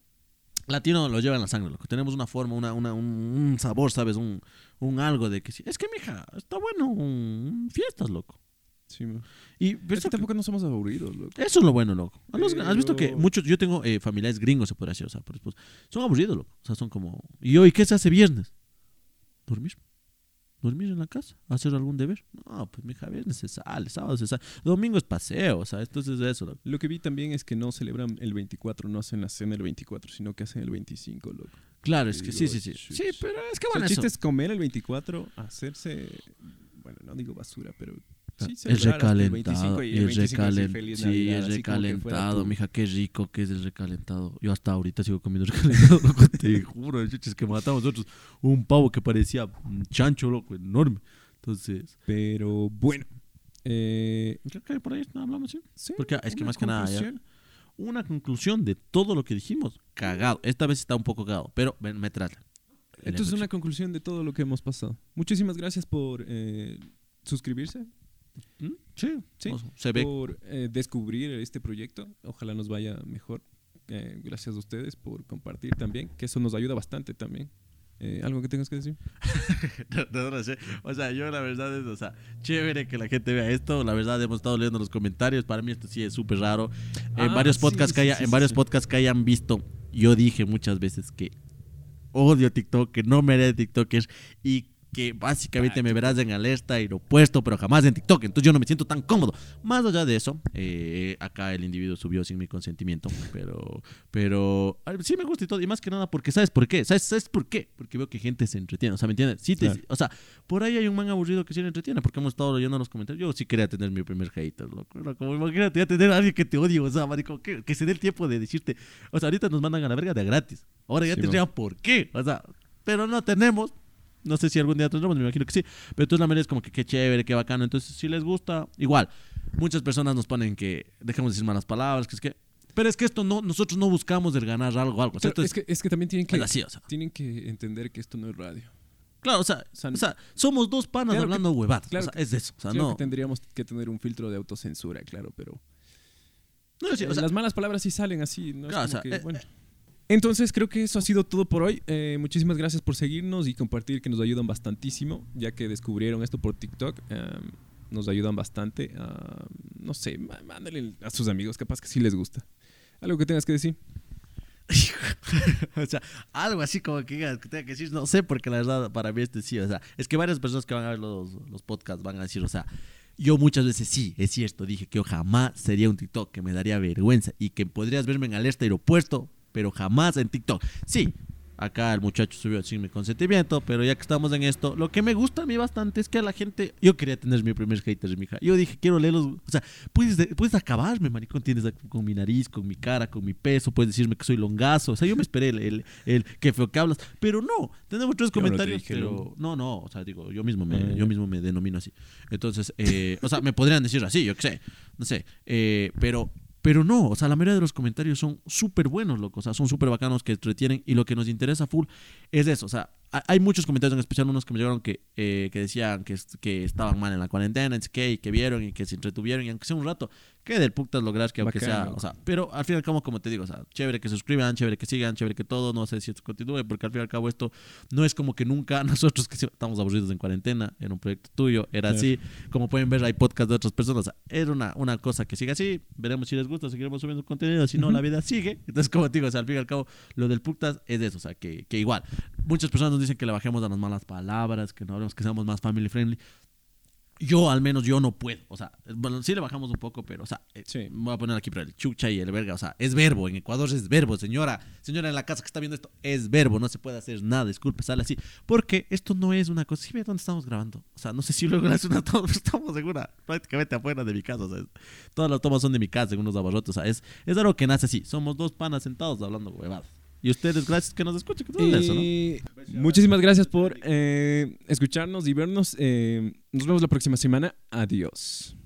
Latino lo lleva en la sangre, loco. Tenemos una forma, una, una, un, un sabor, ¿sabes? Un, un algo de que sí. Es que, mija, está bueno, un- fiestas, loco. Sí, man. Y Pero es que tampoco no somos aburridos, loco. eso es lo bueno, loco. ¿Has visto- ¿Has visto que muchos, yo tengo eh, familiares gringos, se puede decir, o sea, pero después, son aburridos, loco. O sea, son como, ¿y hoy qué se hace viernes? Dormir. Dormir en la casa, hacer algún deber. No, pues mija, viernes se sale, sábado se sale, domingo es paseo, o sea, entonces eso, loco. Lo que vi también es que no celebran el 24, no hacen la cena el 24, sino que hacen el 25, loco. Claro, es que sí, sí, sí. Sí, pero es que O sea, bueno, el eso. chiste es comer el 24, hacerse, bueno, no digo basura, pero sí Es el recalentado, 25 y y el es 25 decir recalen- feliz sí, Navidad, es que fuera recalentado, mija, qué rico que es el recalentado. Yo hasta ahorita sigo comiendo recalentado, loco, te juro, chuches, que matamos nosotros un pavo que parecía un chancho, loco, enorme. Entonces, Pero bueno, eh, creo que por ahí no hablamos, ¿sí? sí, Porque es que una más que nada, ya-. Una conclusión de todo lo que dijimos, cagado. Esta vez está un poco cagado, pero ven, me trata. Entonces, una conclusión de todo lo que hemos pasado. Muchísimas gracias por eh, suscribirse, ¿Mm? Sí, Sí, o sea, se ve. por eh, descubrir este proyecto. Ojalá nos vaya mejor. Eh, gracias a ustedes por compartir también, que eso nos ayuda bastante también. Eh, ¿Algo que tengas que decir? No, no sé. O sea, yo la verdad es, o sea, chévere que la gente vea esto. La verdad hemos estado leyendo los comentarios. Para mí esto sí es súper raro. En Ah, varios sí, podcasts que sí, haya, sí, en sí, varios sí. podcasts que hayan visto, yo dije muchas veces que odio TikTok, que no me haré de TikTokers y que básicamente me verás en alerta aeropuerto, pero jamás en TikTok. Entonces yo no me siento tan cómodo. Más allá de eso, eh, acá el individuo subió sin mi consentimiento, pero, pero sí me gusta y todo. Y más que nada porque, ¿sabes por qué? ¿Sabes, ¿Sabes por qué? Porque veo que gente se entretiene. O sea, ¿me entiendes? Sí te- Claro. O sea, por ahí hay un man aburrido que sí le entretiene porque hemos estado leyendo los comentarios. Yo sí quería tener mi primer hater, loco. Era Como imagínate ya tener a alguien que te odie, o sea, marico, que, que se dé el tiempo de decirte. O sea, ahorita nos mandan a la verga de gratis. Ahora ya Sí, tendría mo. por qué. O sea, pero no tenemos. No sé si algún día tendremos, me imagino que sí. Pero entonces la manera es como que qué chévere, qué bacano. Entonces, si les gusta, igual. Muchas personas nos ponen que dejemos de decir malas palabras, que es que. Pero es que esto no, nosotros no buscamos el ganar algo, algo. O sea, Pero esto es, que, es que también tienen que, así, o sea. tienen que entender que esto no es radio. Claro, o sea, O sea, o sea, somos dos panas claro hablando huevadas. claro o sea, es eso. O sea, no. que tendríamos que tener un filtro de autocensura, claro, pero no, sí, o sea, las malas palabras sí salen así. ¿no? Es Claro, o como sea, que, eh, bueno. Entonces creo que eso ha sido todo por hoy. Eh, muchísimas gracias por seguirnos y compartir que nos ayudan bastantísimo, ya que descubrieron esto por TikTok. eh, nos ayudan bastante. no sé, má- mándale a sus amigos, capaz que sí les gusta. Algo que tengas que decir. o sea, algo así como que, que tenga que decir, no sé, porque la verdad para mí este sí, o sea, es que varias personas que van a ver los, los podcasts van a decir, o sea, yo muchas veces sí, es cierto, dije que yo jamás sería un TikTok, que me daría vergüenza y que podrías verme en alerta aeropuerto, pero jamás en TikTok. Sí, acá el muchacho subió sin mi consentimiento, pero ya que estamos en esto, lo que me gusta a mí bastante es que a la gente, yo quería tener mi primer hater, mi hija. Yo dije, quiero leerlos, o sea, puedes, de- puedes acabarme, maricón, tienes con mi nariz, con mi cara, con mi peso, puedes decirme que soy longazo, o sea, yo me esperé el, el, el que feo que hablas, pero no, tenemos tres Yo no te comentarios, dije pero no, no, o sea, digo, yo mismo me, Ah, yo mismo me denomino así. Entonces, eh, o sea, me podrían decir así, yo qué sé, no sé, eh, pero, pero no, o sea, la mayoría de los comentarios son súper buenos, loco, o sea, son súper bacanos que entretienen y lo que nos interesa full es eso, o sea, ha- hay muchos comentarios, en especial unos que me llegaron que, eh, que decían que, que estaban mal en la cuarentena, que, que vieron y que se entretuvieron, y aunque sea un rato, que del putas lograr que aunque Bacán, sea, o sea, pero al fin y al cabo, como te digo, o sea, chévere que suscriban, chévere que sigan, chévere que todo, no sé si esto continúe, porque al fin y al cabo esto no es como que nunca nosotros que sí estamos aburridos en cuarentena, era un proyecto tuyo, era Claro. así, como pueden ver hay podcast de otras personas, o sea, era una, una cosa que sigue así, veremos si les gusta, seguiremos subiendo contenido, si no, la vida sigue, entonces como te digo, o sea, al fin y al cabo, lo del putas es eso, o sea, que, que igual, muchas personas nos dicen que le bajemos a las malas palabras, que no hablemos, que seamos más family friendly, yo al menos yo no puedo, o sea, bueno, sí le bajamos un poco, pero, o sea, eh, Sí. me voy a poner aquí para el chucha y el verga, o sea, es verbo, en Ecuador es verbo, señora, señora en la casa que está viendo esto, es verbo, no se puede hacer nada, disculpe, sale así, porque esto no es una cosa, sí ve dónde estamos grabando, o sea, no sé si luego es una toma, pero estamos en una, prácticamente afuera de mi casa, o sea, es- todas las tomas son de mi casa, en unos abarrotes, o sea, es, es algo que nace así, somos dos panas sentados hablando huevadas. Y ustedes, gracias que nos escuchen. que todo eso, ¿no? Muchísimas gracias por eh, escucharnos y vernos. Eh, nos vemos la próxima semana. Adiós.